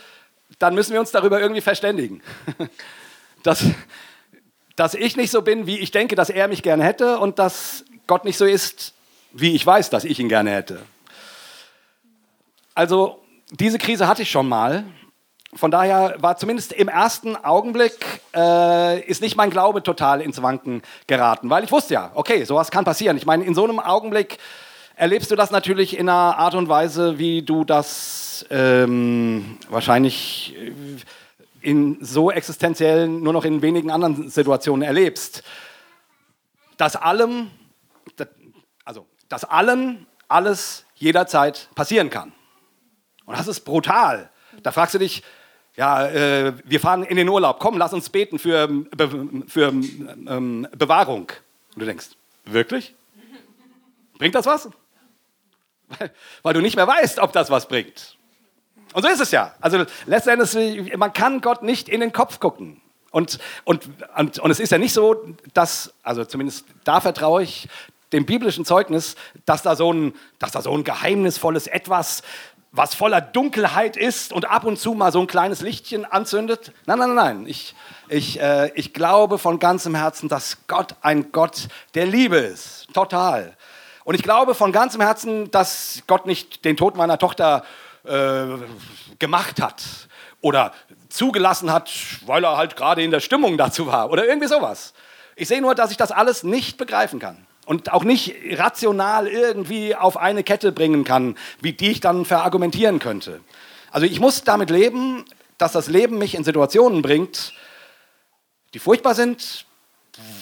dann müssen wir uns darüber irgendwie verständigen. dass, dass ich nicht so bin, wie ich denke, dass er mich gerne hätte und dass Gott nicht so ist, wie ich weiß, dass ich ihn gerne hätte. Also diese Krise hatte ich schon mal von daher war zumindest im ersten Augenblick äh, ist nicht mein Glaube total ins Wanken geraten, weil ich wusste ja, okay, sowas kann passieren. Ich meine, in so einem Augenblick erlebst du das natürlich in einer Art und Weise, wie du das ähm, wahrscheinlich äh, in so existenziell nur noch in wenigen anderen Situationen erlebst. Dass allem, also dass allen alles jederzeit passieren kann. Und das ist brutal. Da fragst du dich, ja, äh, wir fahren in den Urlaub, komm, lass uns beten für, für ähm, Bewahrung. Und du denkst, wirklich? Bringt das was? Weil, du nicht mehr weißt, ob das was bringt. Und so ist es ja. Also letztendlich, man kann Gott nicht in den Kopf gucken. Und, und, und, und es ist ja nicht so, dass, also zumindest da vertraue ich dem biblischen Zeugnis, dass da so ein, dass da so ein geheimnisvolles Etwas was voller Dunkelheit ist und ab und zu mal so ein kleines Lichtchen anzündet. Nein, nein, nein, nein. Ich, ich, äh, ich glaube von ganzem Herzen, dass Gott ein Gott der Liebe ist. Total. Und ich glaube von ganzem Herzen, dass Gott nicht den Tod meiner Tochter äh, gemacht hat oder zugelassen hat, weil er halt gerade in der Stimmung dazu war oder irgendwie sowas. Ich sehe nur, dass ich das alles nicht begreifen kann und auch nicht rational irgendwie auf eine Kette bringen kann, wie die ich dann verargumentieren könnte. Also ich muss damit leben, dass das Leben mich in Situationen bringt, die furchtbar sind,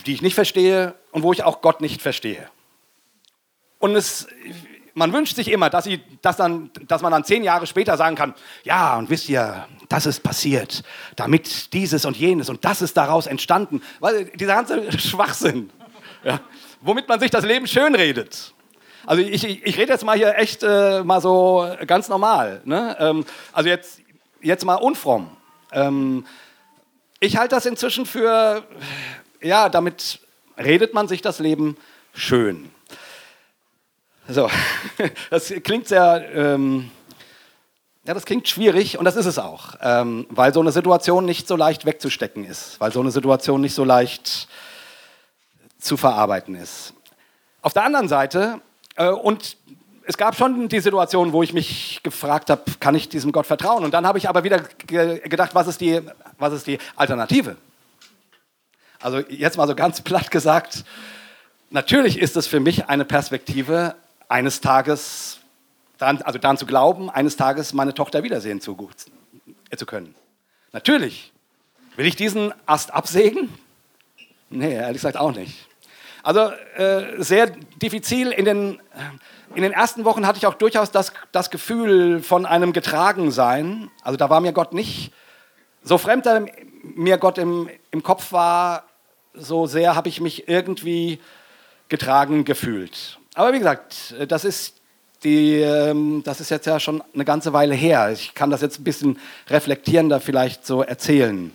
die ich nicht verstehe und wo ich auch Gott nicht verstehe. Und es, man wünscht sich immer, dass, ich, dass, dann, dass man dann zehn Jahre später sagen kann, ja, und wisst ihr, das ist passiert, damit dieses und jenes und das ist daraus entstanden. Weil dieser ganze Schwachsinn. Ja womit man sich das Leben schön redet. Also ich, ich, ich rede jetzt mal hier echt äh, mal so ganz normal. Ne? Ähm, also jetzt, jetzt mal unfromm. Ähm, ich halte das inzwischen für, ja, damit redet man sich das Leben schön. So, das klingt sehr, ähm, ja, das klingt schwierig und das ist es auch, ähm, weil so eine Situation nicht so leicht wegzustecken ist, weil so eine Situation nicht so leicht zu verarbeiten ist. Auf der anderen Seite, äh, und es gab schon die Situation, wo ich mich gefragt habe, kann ich diesem Gott vertrauen? Und dann habe ich aber wieder ge gedacht, was ist, die, was ist die Alternative? Also jetzt mal so ganz platt gesagt, natürlich ist es für mich eine Perspektive, eines Tages, daran, also daran zu glauben, eines Tages meine Tochter wiedersehen zu zu können. Natürlich. Will ich diesen Ast absägen? Nee, ehrlich gesagt auch nicht. Also äh, sehr diffizil. In den, in den ersten Wochen hatte ich auch durchaus das, das Gefühl von einem Getragensein. Also da war mir Gott nicht, so fremd er mir Gott im, im Kopf war, so sehr habe ich mich irgendwie getragen gefühlt. Aber wie gesagt, das ist, die, ähm, das ist jetzt ja schon eine ganze Weile her. Ich kann das jetzt ein bisschen reflektierender vielleicht so erzählen.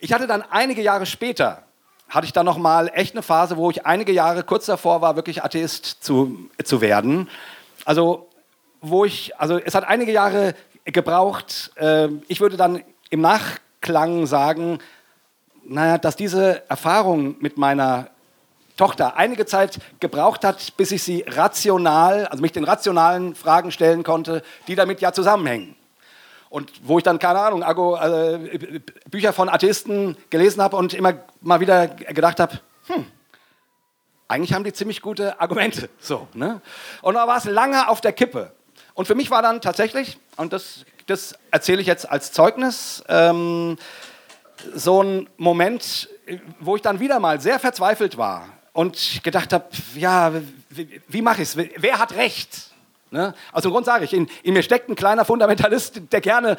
Ich hatte dann einige Jahre später, hatte ich dann noch mal echt eine Phase, wo ich einige Jahre kurz davor war, wirklich Atheist zu, zu werden. Also, wo ich, also es hat einige Jahre gebraucht. Äh, ich würde dann im Nachklang sagen, naja, dass diese Erfahrung mit meiner Tochter einige Zeit gebraucht hat, bis ich sie rational, also mich den rationalen Fragen stellen konnte, die damit ja zusammenhängen. Und wo ich dann, keine Ahnung, äh, Bücher von Atheisten gelesen habe und immer mal wieder gedacht habe, hm, eigentlich haben die ziemlich gute Argumente. So, ne? Und da war es lange auf der Kippe. Und für mich war dann tatsächlich, und das, das erzähle ich jetzt als Zeugnis, ähm, so ein Moment, wo ich dann wieder mal sehr verzweifelt war und gedacht habe, ja, wie, wie mache ich es? Wer hat recht? Ne? Aus dem Grund sage ich, in, in, mir steckt ein kleiner Fundamentalist, der gerne,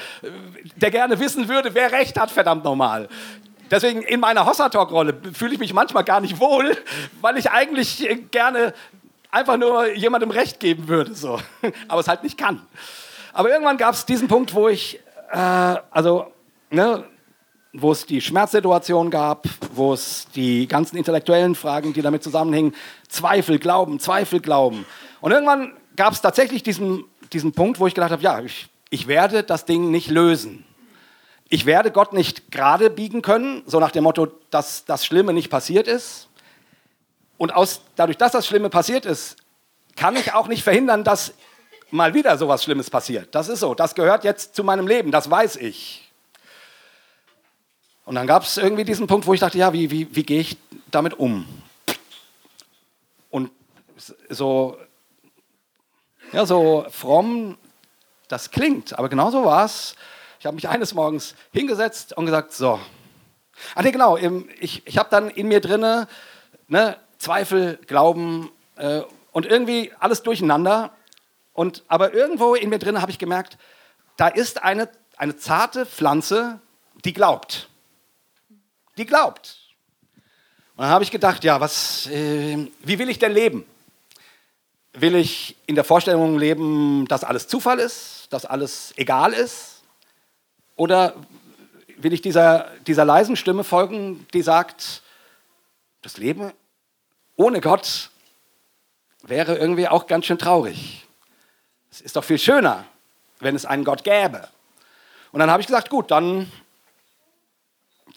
der gerne wissen würde, wer recht hat, verdammt normal. Deswegen in meiner Hossa-Talk-Rolle fühle ich mich manchmal gar nicht wohl, weil ich eigentlich gerne einfach nur jemandem Recht geben würde, so. aber es halt nicht kann. Aber irgendwann gab es diesen Punkt, wo ich, äh, also, ne, wo es die Schmerzsituation gab, wo es die ganzen intellektuellen Fragen, die damit zusammenhängen, Zweifel, Glauben, Zweifel, Glauben. Und irgendwann gab es tatsächlich diesen, diesen Punkt, wo ich gedacht habe, ja, ich, ich werde das Ding nicht lösen. Ich werde Gott nicht gerade biegen können, so nach dem Motto, dass das Schlimme nicht passiert ist. Und aus, dadurch, dass das Schlimme passiert ist, kann ich auch nicht verhindern, dass mal wieder sowas Schlimmes passiert. Das ist so, das gehört jetzt zu meinem Leben, das weiß ich. Und dann gab es irgendwie diesen Punkt, wo ich dachte, ja, wie, wie, wie gehe ich damit um? Und so, ja, so fromm das klingt, aber genauso war es. Ich habe mich eines Morgens hingesetzt und gesagt, so. Ah nee, genau, ich, ich habe dann in mir drinne ne, Zweifel, Glauben äh, und irgendwie alles durcheinander. Und, aber irgendwo in mir drinne habe ich gemerkt, da ist eine, eine zarte Pflanze, die glaubt die glaubt. Und dann habe ich gedacht, ja, was, äh, wie will ich denn leben? Will ich in der Vorstellung leben, dass alles Zufall ist, dass alles egal ist? Oder will ich dieser, dieser leisen Stimme folgen, die sagt, das Leben ohne Gott wäre irgendwie auch ganz schön traurig. Es ist doch viel schöner, wenn es einen Gott gäbe. Und dann habe ich gesagt, gut, dann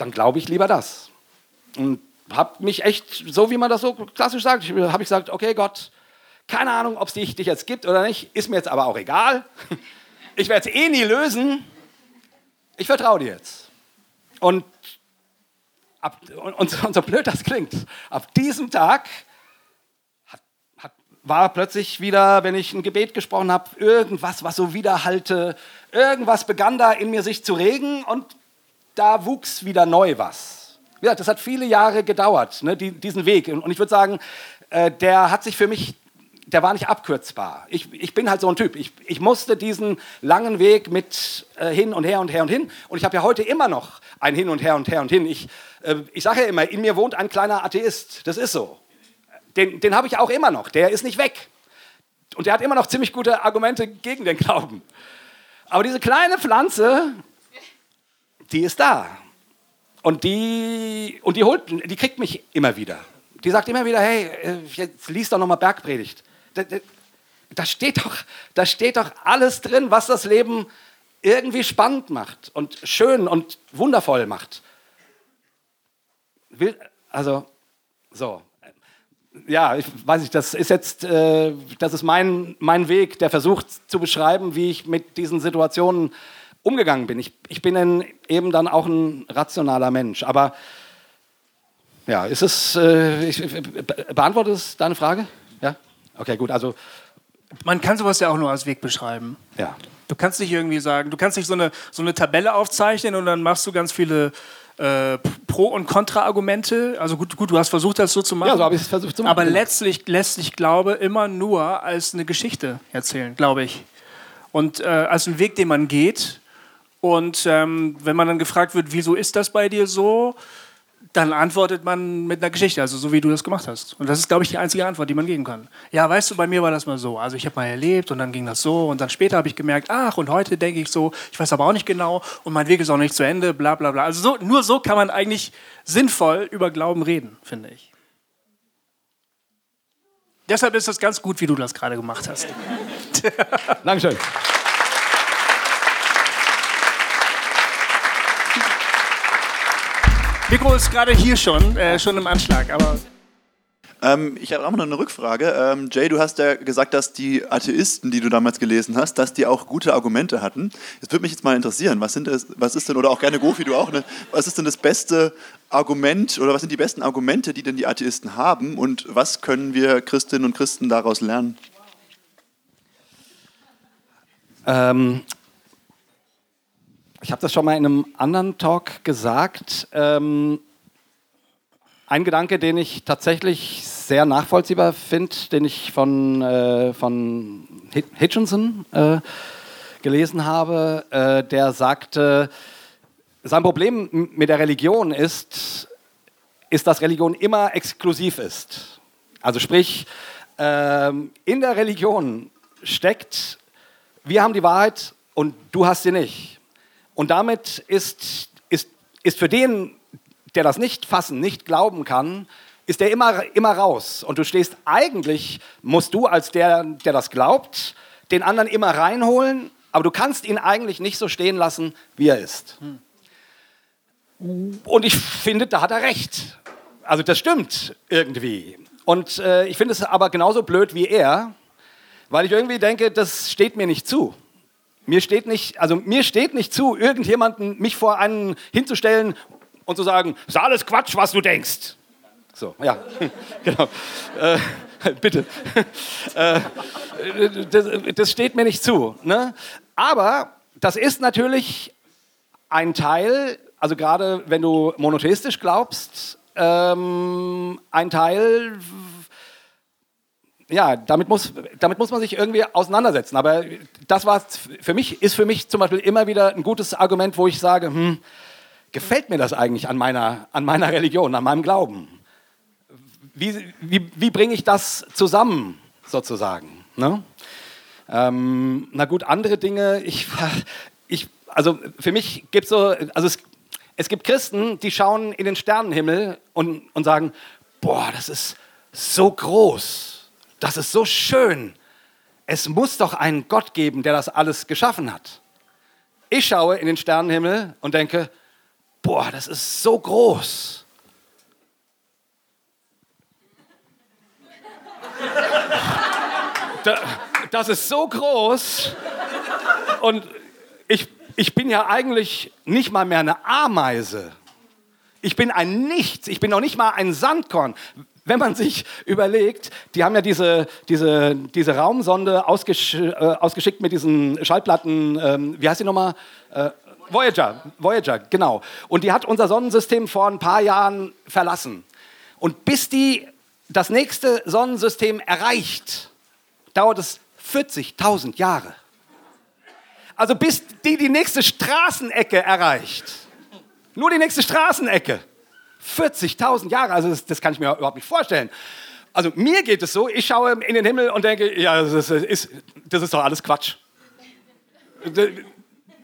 dann glaube ich lieber das. Und habe mich echt, so wie man das so klassisch sagt, habe ich gesagt, okay Gott, keine Ahnung, ob es dich, dich jetzt gibt oder nicht, ist mir jetzt aber auch egal. Ich werde es eh nie lösen. Ich vertraue dir jetzt. Und, ab, und, und, so blöd das klingt, ab diesem Tag hat, hat, war plötzlich wieder, wenn ich ein Gebet gesprochen habe, irgendwas, was so widerhalte, irgendwas begann da in mir sich zu regen und da wuchs wieder neu was. Ja, das hat viele Jahre gedauert, ne, die, diesen Weg. Und ich würde sagen, äh, der hat sich für mich, der war nicht abkürzbar. Ich, ich bin halt so ein Typ. Ich, ich musste diesen langen Weg mit äh, hin und her und her und hin. Und ich habe ja heute immer noch ein Hin und her und her und hin. Ich, äh, ich sage ja immer, in mir wohnt ein kleiner Atheist. Das ist so. Den, den habe ich auch immer noch. Der ist nicht weg. Und der hat immer noch ziemlich gute Argumente gegen den Glauben. Aber diese kleine Pflanze, die ist da. Und die, und die, holt, die kriegt mich immer wieder. Die sagt immer wieder, hey, äh, jetzt lies doch nochmal Bergpredigt. Da, da, da, steht doch, da steht doch alles drin, was das Leben irgendwie spannend macht und schön und wundervoll macht. Also, so. Ja, ich weiß nicht, das ist jetzt, äh, das ist mein, mein Weg, der versucht zu beschreiben, wie ich mit diesen Situationen umgegangen bin. Ich, ich bin ein, eben dann auch ein rationaler Mensch. Aber ja, ist es, äh, ich, beantwortet es deine Frage? Ja? Okay, gut. Also
Man kann sowas ja auch nur als Weg beschreiben.
Ja.
Du kannst nicht irgendwie sagen, du kannst nicht so eine, so eine Tabelle aufzeichnen und dann machst du ganz viele äh, Pro- und Kontra-Argumente. Also gut, gut, du hast versucht, das so zu machen.
Ja, so habe ich es versucht zu machen.
Aber letztlich lässt sich Glaube immer nur als eine Geschichte erzählen, glaube ich. Und äh, als einen Weg, den man geht. Und ähm, wenn man dann gefragt wird, wieso ist das bei dir so, dann antwortet man mit einer Geschichte, also so wie du das gemacht hast. Und das ist, glaube ich, die einzige Antwort, die man geben kann. Ja, weißt du, bei mir war das mal so. Also ich habe mal erlebt und dann ging das so und dann später habe ich gemerkt, ach, und heute denke ich so, ich weiß aber auch nicht genau und mein Weg ist auch nicht zu Ende, bla bla bla. Also so, nur so kann man eigentlich sinnvoll über Glauben reden, finde ich. Deshalb ist das ganz gut, wie du das gerade gemacht hast.
Dankeschön.
Mikro ist gerade hier schon, äh, schon im Anschlag, aber
Ähm, ich habe auch noch eine Rückfrage. Ähm, Jay, du hast ja gesagt, dass die Atheisten, die du damals gelesen hast, dass die auch gute Argumente hatten. Es würde mich jetzt mal interessieren, was, sind das, was ist denn, oder auch gerne Gofi, du auch, ne, was ist denn das beste Argument oder was sind die besten Argumente, die denn die Atheisten haben und was können wir Christinnen und Christen daraus lernen?
Ähm, ich habe das schon mal in einem anderen Talk gesagt. Ähm, ein Gedanke, den ich tatsächlich sehr nachvollziehbar finde, den ich von, äh, von Hi- Hitchinson äh, gelesen habe, äh, der sagte, sein Problem mit der Religion ist, ist, dass Religion immer exklusiv ist. Also sprich, ähm, in der Religion steckt, wir haben die Wahrheit und du hast sie nicht. Und damit ist, ist, ist für den, der das nicht fassen, nicht glauben kann, ist der immer, immer raus. Und du stehst eigentlich, musst du als der, der das glaubt, den anderen immer reinholen, aber du kannst ihn eigentlich nicht so stehen lassen, wie er ist. Und ich finde, da hat er recht. Also das stimmt irgendwie. Und äh, ich finde es aber genauso blöd wie er, weil ich irgendwie denke, das steht mir nicht zu. Mir steht nicht, also mir steht nicht zu, irgendjemanden mich vor einen hinzustellen und zu sagen, ist alles Quatsch, was du denkst. So, ja, genau. Äh, bitte. äh, das, das steht mir nicht zu. Ne? Aber das ist natürlich ein Teil, also gerade wenn du monotheistisch glaubst, ähm, ein Teil, ja, damit muss, damit muss man sich irgendwie auseinandersetzen. Aber das war für mich, ist für mich zum Beispiel immer wieder ein gutes Argument, wo ich sage, hm, gefällt mir das eigentlich an meiner, an meiner Religion, an meinem Glauben? Wie, wie, wie bringe ich das zusammen, sozusagen? Ne? Ähm, na gut, andere Dinge, ich, ich, also für mich gibt so, also es, es gibt Christen, die schauen in den Sternenhimmel und, und sagen, boah, das ist so groß, das ist so schön. Es muss doch einen Gott geben, der das alles geschaffen hat. Ich schaue in den Sternenhimmel und denke, boah, das ist so groß. Da, das ist so groß und ich, ich bin ja eigentlich nicht mal mehr eine Ameise. Ich bin ein Nichts, ich bin noch nicht mal ein Sandkorn. Wenn man sich überlegt, die haben ja diese, diese, diese Raumsonde ausgesch äh, ausgeschickt mit diesen Schallplatten, ähm, wie heißt die nochmal? Äh, Voyager, Voyager, genau. Und die hat unser Sonnensystem vor ein paar Jahren verlassen. Und bis die das nächste Sonnensystem erreicht, dauert es 40.000 Jahre. Also bis die die nächste Straßenecke erreicht. Nur die nächste Straßenecke. 40.000 Jahre, also das, das kann ich mir überhaupt nicht vorstellen. Also mir geht es so, ich schaue in den Himmel und denke, ja, das ist, das ist doch alles Quatsch.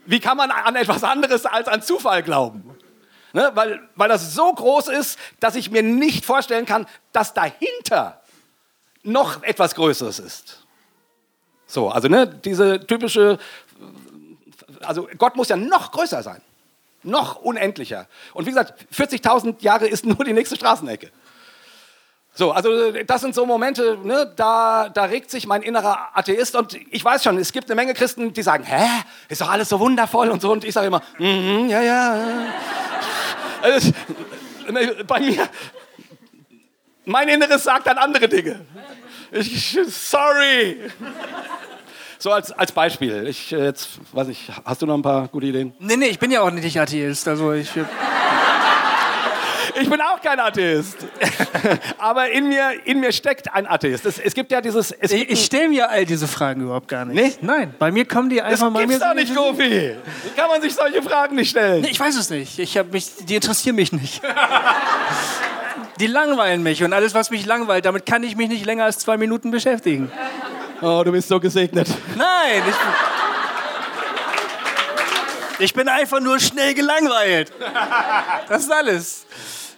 Wie kann man an etwas anderes als an Zufall glauben? Ne? Weil, weil das so groß ist, dass ich mir nicht vorstellen kann, dass dahinter noch etwas Größeres ist. So, also ne, diese typische, also Gott muss ja noch größer sein, noch unendlicher. Und wie gesagt, 40.000 Jahre ist nur die nächste Straßenecke. So, also das sind so Momente, ne, da, da regt sich mein innerer Atheist und ich weiß schon, es gibt eine Menge Christen, die sagen, hä, ist doch alles so wundervoll und so und ich sage immer, mhm, ja, ja. Also, bei mir, mein Inneres sagt dann andere Dinge. Ich, sorry. So als, als Beispiel. Ich äh, jetzt weiß ich, hast du noch ein paar gute Ideen?
Nee, nee, ich bin ja auch nicht Atheist. Also ich.
Ich bin auch kein Atheist. Aber in mir, in mir steckt ein Atheist. Es, es gibt ja dieses. Es
Ich,
gibt
ich stelle mir all diese Fragen überhaupt gar nicht.
Nee?
Nein, bei mir kommen die einfach
das
bei mir.
gibt's doch nicht, Gofi. Wie kann man sich solche Fragen nicht stellen?
Nee, ich weiß es nicht. Ich hab mich, die interessieren mich nicht. Die langweilen mich und alles, was mich langweilt, damit kann ich mich nicht länger als zwei Minuten beschäftigen.
Oh, du bist so gesegnet.
Nein, ich bin, ich bin einfach nur schnell gelangweilt. Das ist alles.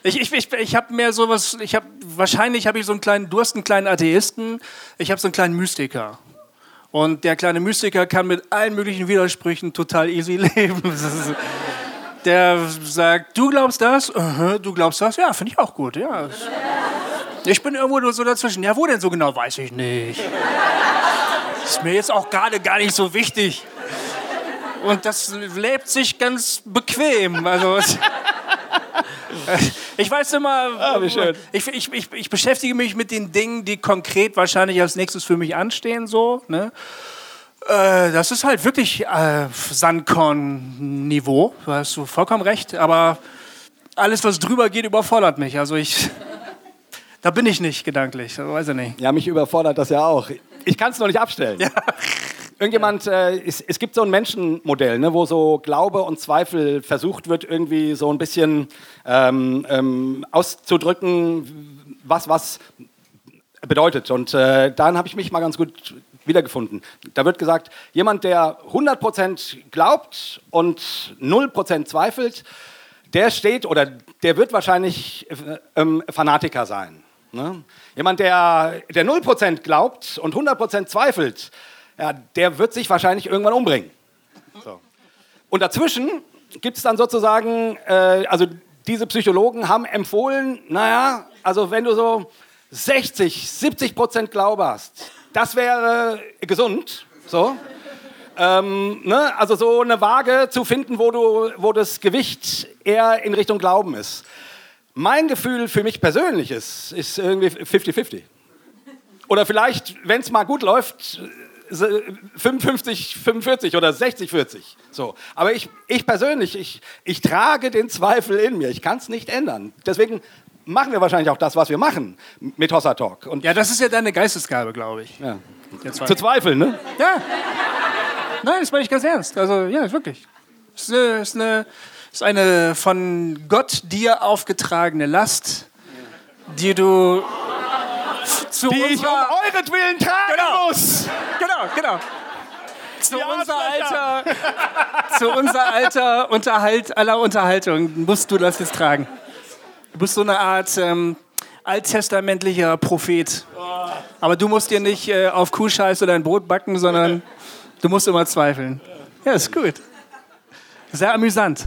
Ich, ich, ich, ich habe mehr sowas, ich habe wahrscheinlich habe ich so einen kleinen, du hast einen kleinen Atheisten, ich habe so einen kleinen Mystiker. Und der kleine Mystiker kann mit allen möglichen Widersprüchen total easy leben. Der sagt, du glaubst das, Aha, du glaubst das, ja, finde ich auch gut, ja. Ich bin irgendwo nur so dazwischen. Ja, wo denn so genau, weiß ich nicht. Ist mir jetzt auch gerade gar nicht so wichtig. Und das lebt sich ganz bequem. Also, ich weiß immer,
schön.
ich, ich, ich, ich beschäftige mich mit den Dingen, die konkret wahrscheinlich als nächstes für mich anstehen. So, ne? Äh, das ist halt wirklich äh, Sandkorn-Niveau. Da hast du vollkommen recht. Aber alles, was drüber geht, überfordert mich. Also ich, da bin ich nicht gedanklich. Weiß ich nicht.
Ja, mich überfordert das ja auch. Ich kann es noch nicht abstellen. Irgendjemand, äh, es, es gibt so ein Menschenmodell, ne, wo so Glaube und Zweifel versucht wird, irgendwie so ein bisschen ähm, ähm, auszudrücken, was was bedeutet. Und äh, daran habe ich mich mal ganz gut wiedergefunden. Da wird gesagt, jemand, der 100% glaubt und 0% zweifelt, der steht oder der wird wahrscheinlich äh, ähm, Fanatiker sein. Ne? Jemand, der, der 0% glaubt und 100% zweifelt, ja, der wird sich wahrscheinlich irgendwann umbringen. So. Und dazwischen gibt es dann sozusagen, äh, also diese Psychologen haben empfohlen, naja, also wenn du so 60, 70 Prozent Glaube hast, das wäre gesund. So. Ähm, ne? Also so eine Waage zu finden, wo, du, wo das Gewicht eher in Richtung Glauben ist. Mein Gefühl für mich persönlich ist, ist irgendwie 50-50. Oder vielleicht, wenn es mal gut läuft, 55, 45 oder 60, 40. So. Aber ich, ich persönlich, ich, ich trage den Zweifel in mir. Ich kann es nicht ändern. Deswegen machen wir wahrscheinlich auch das, was wir machen mit Hossa Talk. Und
Ja, das ist ja deine Geistesgabe, glaube ich.
ja.
Der
zu zweifeln, ne?
Ja. Nein, das meine ich ganz ernst. Also, ja, wirklich. Es ist eine, ist eine, ist eine von Gott dir aufgetragene Last, die du zu
Die ich um euretwillen tragen
Genau.
muss.
genau, genau. Zu unser alter, zu unser alter Unterhalt aller Unterhaltung musst du das jetzt tragen. Du bist so eine Art ähm, alttestamentlicher Prophet. Aber du musst dir nicht äh, auf Kuhscheiß oder ein Brot backen, sondern du musst immer zweifeln. Ja, ist gut. Sehr amüsant.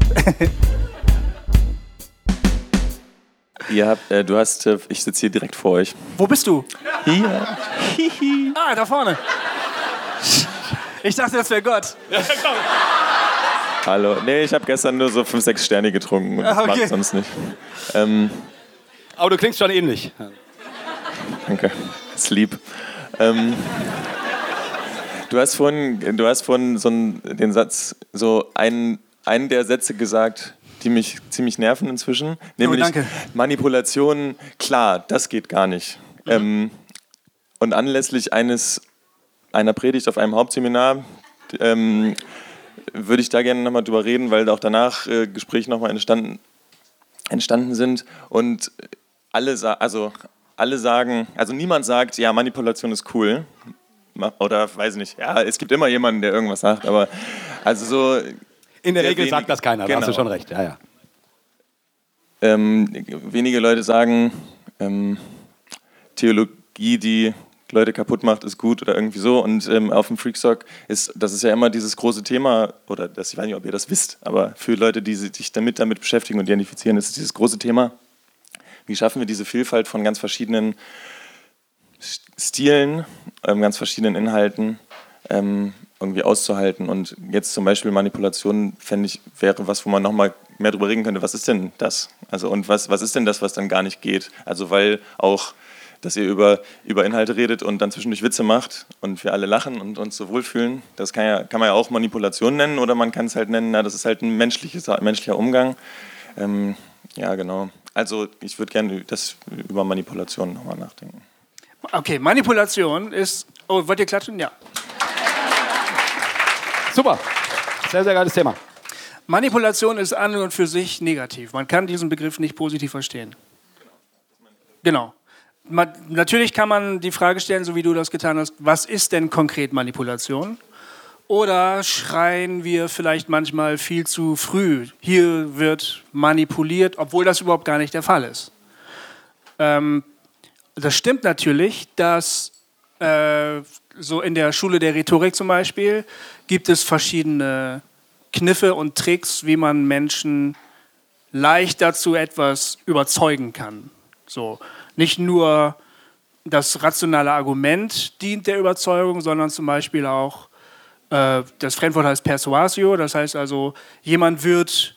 Ihr habt, äh, du hast, äh, ich sitze hier direkt vor euch.
Wo bist du?
Hier.
Ah, da vorne. Ich dachte, das wäre Gott.
Hallo. Nee, ich habe gestern nur so 5, 6 Sterne getrunken und das
Ah, okay.
mag ich sonst nicht. Ähm,
Aber du klingst schon ähnlich.
danke. Ist lieb. Ähm, du hast vorhin, du hast vorhin so einen, den Satz, so einen, einen der Sätze gesagt, die mich ziemlich nerven inzwischen. Nämlich
danke.
Manipulation, klar, das geht gar nicht. Ähm, und anlässlich eines, einer Predigt auf einem Hauptseminar ähm, würde ich da gerne nochmal drüber reden, weil auch danach äh, Gespräche nochmal entstanden, entstanden sind und alle, also, alle sagen, also niemand sagt, ja, Manipulation ist cool. Oder weiß nicht, ja, es gibt immer jemanden, der irgendwas sagt, aber also so.
In der
sehr
Regel
wenig-
sagt das keiner, da hast du
Genau.
schon recht. Ja, ja.
Ähm, wenige Leute sagen, ähm, Theologie, die Leute kaputt macht, ist gut oder irgendwie so. Und ähm, auf dem Freakstock ist, das ist ja immer dieses große Thema, oder das, ich weiß nicht, ob ihr das wisst, aber für Leute, die sich damit, damit beschäftigen und identifizieren, ist es dieses große Thema, wie schaffen wir diese Vielfalt von ganz verschiedenen Stilen, ähm, ganz verschiedenen Inhalten ähm, irgendwie auszuhalten. Und jetzt zum Beispiel Manipulation, fände ich, wäre was, wo man nochmal mehr drüber reden könnte. Was ist denn das? Also, und was, was ist denn das, was dann gar nicht geht? Also, weil auch dass ihr über, über Inhalte redet und dann zwischendurch Witze macht und wir alle lachen und uns so wohlfühlen. Das kann, ja, kann man ja auch Manipulation nennen oder man kann es halt nennen, na, das ist halt ein menschliches, menschlicher Umgang. Ähm, ja, genau. Also ich würde gerne das über Manipulation nochmal nachdenken.
Okay, Manipulation ist. Oh, wollt ihr klatschen? Ja.
Super. Sehr, sehr geiles Thema.
Manipulation ist an und für sich negativ. Man kann diesen Begriff nicht positiv verstehen. Genau. Man, natürlich kann man die Frage stellen, so wie du das getan hast, was ist denn konkret Manipulation? Oder schreien wir vielleicht manchmal viel zu früh, hier wird manipuliert, obwohl das überhaupt gar nicht der Fall ist. Ähm, das stimmt natürlich, dass äh, so in der Schule der Rhetorik zum Beispiel gibt es verschiedene Kniffe und Tricks, wie man Menschen leicht dazu etwas überzeugen kann. So, nicht nur das rationale Argument dient der Überzeugung, sondern zum Beispiel auch, äh, das Fremdwort heißt Persuasio, das heißt also, jemand wird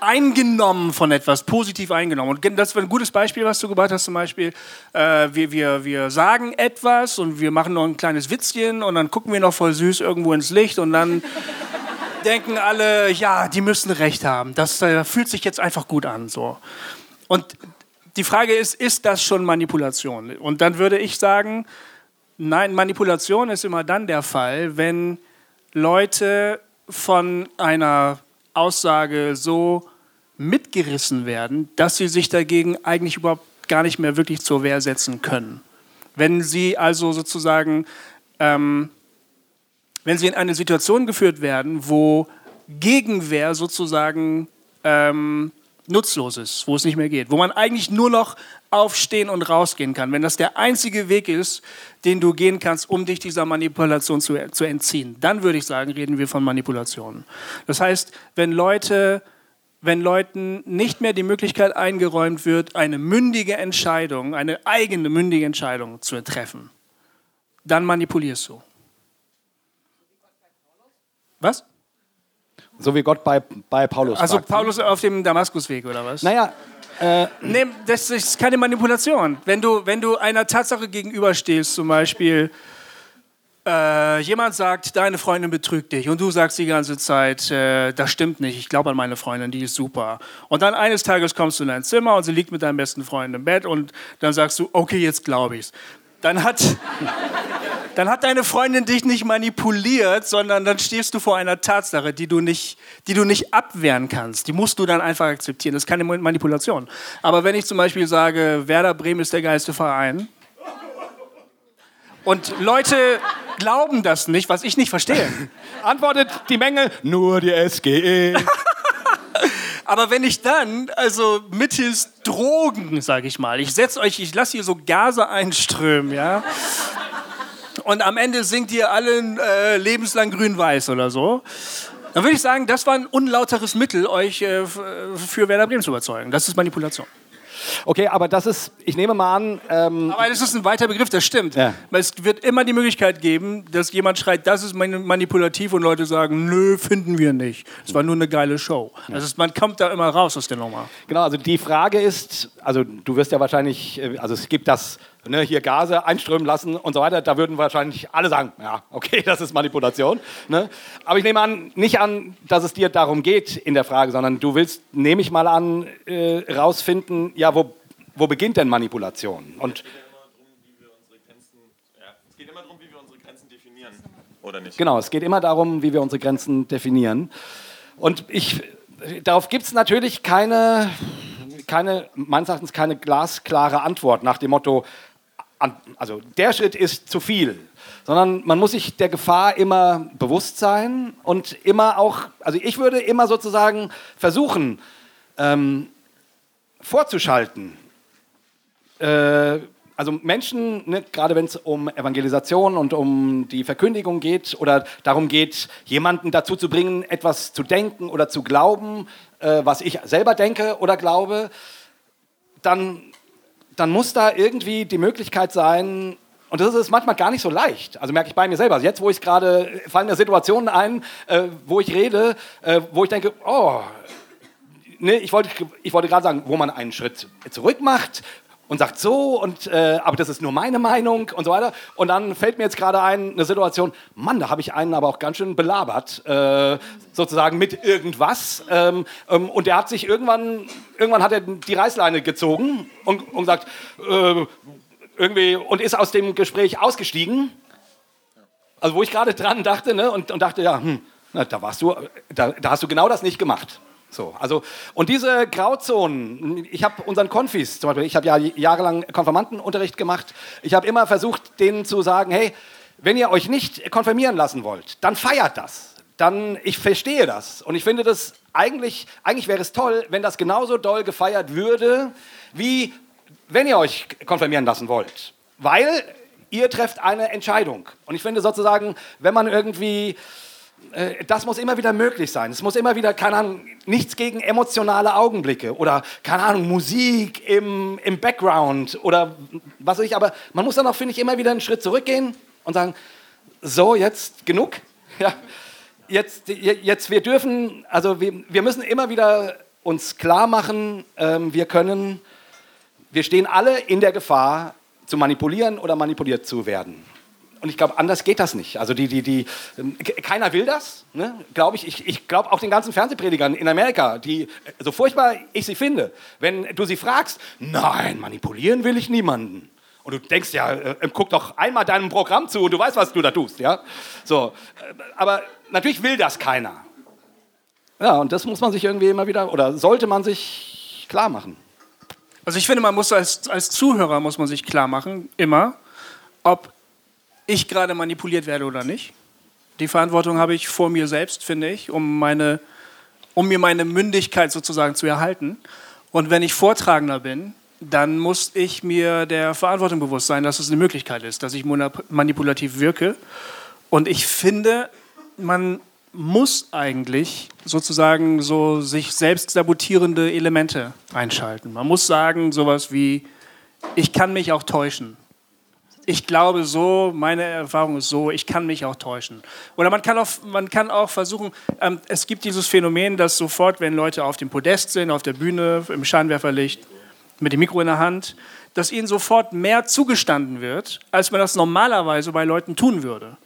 eingenommen von etwas, positiv eingenommen. Und das war ein gutes Beispiel, was du gebracht hast, zum Beispiel, äh, wir, wir, wir sagen etwas und wir machen noch ein kleines Witzchen und dann gucken wir noch voll süß irgendwo ins Licht und dann denken alle, ja, die müssen recht haben. Das äh, fühlt sich jetzt einfach gut an. So. Und die Frage ist, ist das schon Manipulation? Und dann würde ich sagen, nein, Manipulation ist immer dann der Fall, wenn Leute von einer Aussage so mitgerissen werden, dass sie sich dagegen eigentlich überhaupt gar nicht mehr wirklich zur Wehr setzen können. Wenn sie also sozusagen, ähm, wenn sie in eine Situation geführt werden, wo Gegenwehr sozusagen ähm, nutzlos ist, wo es nicht mehr geht, wo man eigentlich nur noch aufstehen und rausgehen kann, wenn das der einzige Weg ist, den du gehen kannst, um dich dieser Manipulation zu, zu entziehen, dann würde ich sagen, reden wir von Manipulation. Das heißt, wenn Leute wenn Leuten nicht mehr die Möglichkeit eingeräumt wird, eine mündige Entscheidung, eine eigene mündige Entscheidung zu treffen, dann manipulierst du. Was?
So wie Gott bei, bei Paulus.
Also
sagt.
Paulus auf dem Damaskusweg oder was?
Naja, äh,
Nee, das ist keine Manipulation. Wenn du, wenn du einer Tatsache gegenüberstehst, zum Beispiel, äh, jemand sagt, deine Freundin betrügt dich und du sagst die ganze Zeit, äh, das stimmt nicht, ich glaube an meine Freundin, die ist super. Und dann eines Tages kommst du in dein Zimmer und sie liegt mit deinem besten Freund im Bett und dann sagst du, okay, jetzt glaube ich's. Dann hat, dann hat deine Freundin dich nicht manipuliert, sondern dann stehst du vor einer Tatsache, die du nicht, die du nicht abwehren kannst. Die musst du dann einfach akzeptieren. Das ist keine Manipulation. Aber wenn ich zum Beispiel sage, Werder Bremen ist der geilste Verein, und Leute glauben das nicht, was ich nicht verstehe.
antwortet die Menge, nur die SGE.
Aber wenn ich dann, also mittels Drogen, sage ich mal, ich setze euch, ich lasse hier so Gase einströmen, ja, und am Ende singt ihr allen äh, lebenslang grün-weiß oder so, dann würde ich sagen, das war ein unlauteres Mittel, euch äh, f- für Werder Bremen zu überzeugen. Das ist Manipulation.
Okay, aber das ist, ich nehme mal an, ähm,
Aber das ist ein weiter Begriff, das stimmt.
Ja.
Weil Es wird immer die Möglichkeit geben, dass jemand schreit, das ist mani- manipulativ und Leute sagen, nö, finden wir nicht. Es war nur eine geile Show. Also es- man kommt da immer raus aus der Nummer.
genau, also die Frage ist, also du wirst ja wahrscheinlich, äh, also es gibt das, ne, hier Gase einströmen lassen und so weiter, da würden wahrscheinlich alle sagen, ja, okay, das ist Manipulation. Ne? Aber ich nehme an, nicht an, dass es dir darum geht in der Frage, sondern du willst, nehme ich mal an, äh, rausfinden, ja, wo, wo beginnt denn Manipulation? Und
Es geht immer darum, wie wir unsere Grenzen definieren. Oder nicht?
Genau, es geht immer darum, wie wir unsere Grenzen definieren. Und ich, darauf gibt es natürlich keine, keine, meines Erachtens keine glasklare Antwort nach dem Motto, also der Schritt ist zu viel, sondern man muss sich der Gefahr immer bewusst sein und immer auch, also ich würde immer sozusagen versuchen, ähm, vorzuschalten. Äh, also Menschen, ne, gerade wenn es um Evangelisation und um die Verkündigung geht oder darum geht, jemanden dazu zu bringen, etwas zu denken oder zu glauben, äh, was ich selber denke oder glaube, dann, dann muss da irgendwie die Möglichkeit sein, und das ist manchmal gar nicht so leicht. Also merke ich bei mir selber. Also jetzt, wo ich gerade, fallen mir Situationen ein, äh, wo ich rede, äh, wo ich denke, oh, ne, ich wollte, ich wollte gerade sagen, wo man einen Schritt zurück macht und sagt so und äh, aber das ist nur meine Meinung und so weiter. Und dann fällt mir jetzt gerade ein eine Situation, Mann, da habe ich einen aber auch ganz schön belabert, äh, sozusagen mit irgendwas. Ähm, ähm, und der hat sich irgendwann, irgendwann hat er die Reißleine gezogen und, und sagt, äh, irgendwie und ist aus dem Gespräch ausgestiegen. Also wo ich gerade dran dachte ne, und, und dachte, ja, hm, na, da warst du, da, da hast du genau das nicht gemacht. So, also, und diese Grauzonen, ich habe unseren Konfis, zum Beispiel, ich habe ja jahrelang Konfirmandenunterricht gemacht, ich habe immer versucht, denen zu sagen, hey, wenn ihr euch nicht konfirmieren lassen wollt, dann feiert das. Dann, ich verstehe das. Und ich finde das, eigentlich, eigentlich wäre es toll, wenn das genauso doll gefeiert würde, wie wenn ihr euch konfirmieren lassen wollt. Weil ihr trefft eine Entscheidung. Und ich finde sozusagen, wenn man irgendwie das muss immer wieder möglich sein. Es muss immer wieder, keine Ahnung, nichts gegen emotionale Augenblicke oder, keine Ahnung, Musik im, im Background oder was weiß ich. Aber man muss dann auch, finde ich, immer wieder einen Schritt zurückgehen und sagen, so, jetzt genug. Ja, jetzt, jetzt wir dürfen, also wir, wir müssen immer wieder uns klar machen, ähm, wir können, wir stehen alle in der Gefahr, zu manipulieren oder manipuliert zu werden. Und ich glaube, anders geht das nicht. Also die, die, die, keiner will das, ne? glaube ich. Ich, ich glaube auch den ganzen Fernsehpredigern in Amerika, die, so furchtbar ich sie finde, wenn du sie fragst, nein, manipulieren will ich niemanden. Und du denkst ja, äh, guck doch einmal deinem Programm zu und du weißt, was du da tust, ja. So, äh, aber natürlich will das keiner. Ja, und das muss man sich irgendwie immer wieder, oder sollte man sich klar machen.
Also ich finde, man muss als, als Zuhörer muss man sich klar machen, immer, ob ich gerade manipuliert werde oder nicht. Die Verantwortung habe ich vor mir selbst, finde ich, um, meine, um mir meine Mündigkeit sozusagen zu erhalten. Und wenn ich Vortragender bin, dann muss ich mir der Verantwortung bewusst sein, dass es eine Möglichkeit ist, dass ich manipulativ wirke. Und ich finde, man muss eigentlich sozusagen so sich selbst sabotierende Elemente einschalten. Man muss sagen sowas wie, ich kann mich auch täuschen ich glaube so, meine Erfahrung ist so, ich kann mich auch täuschen. Oder man kann auch, man kann auch versuchen, ähm, es gibt dieses Phänomen, dass sofort, wenn Leute auf dem Podest sind, auf der Bühne, im Scheinwerferlicht, mit dem Mikro in der Hand, dass ihnen sofort mehr zugestanden wird, als man das normalerweise bei Leuten tun würde.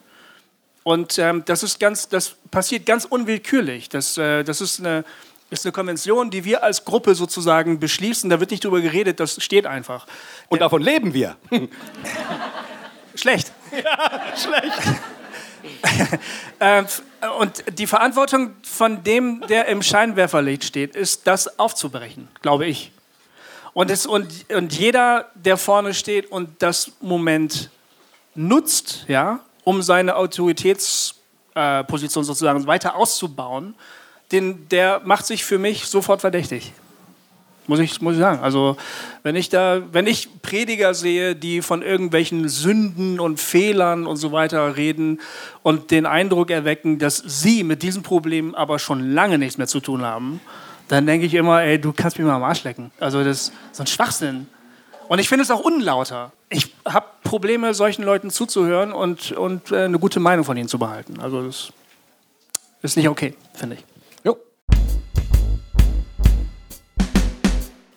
Und ähm, das, ist ganz, das passiert ganz unwillkürlich. Das, äh, das ist eine ist eine Konvention, die wir als Gruppe sozusagen beschließen. Da wird nicht drüber geredet, das steht einfach.
Und davon leben wir.
Schlecht. Ja, schlecht. Ähm, und die Verantwortung von dem, der im Scheinwerferlicht steht, ist, das aufzubrechen, glaube ich. Und, es, und, und jeder, der vorne steht und das Moment nutzt, ja, um seine Autoritätsposition äh, sozusagen weiter auszubauen, den, der macht sich für mich sofort verdächtig. Muss ich, muss ich sagen. Also, wenn ich da, wenn ich Prediger sehe, die von irgendwelchen Sünden und Fehlern und so weiter reden und den Eindruck erwecken, dass sie mit diesem Problem aber schon lange nichts mehr zu tun haben, dann denke ich immer, ey, du kannst mich mal am Arsch lecken. Also, das ist so ein Schwachsinn. Und ich finde es auch unlauter. Ich habe Probleme, solchen Leuten zuzuhören und, und äh, eine gute Meinung von ihnen zu behalten. Also, das ist nicht okay, finde ich.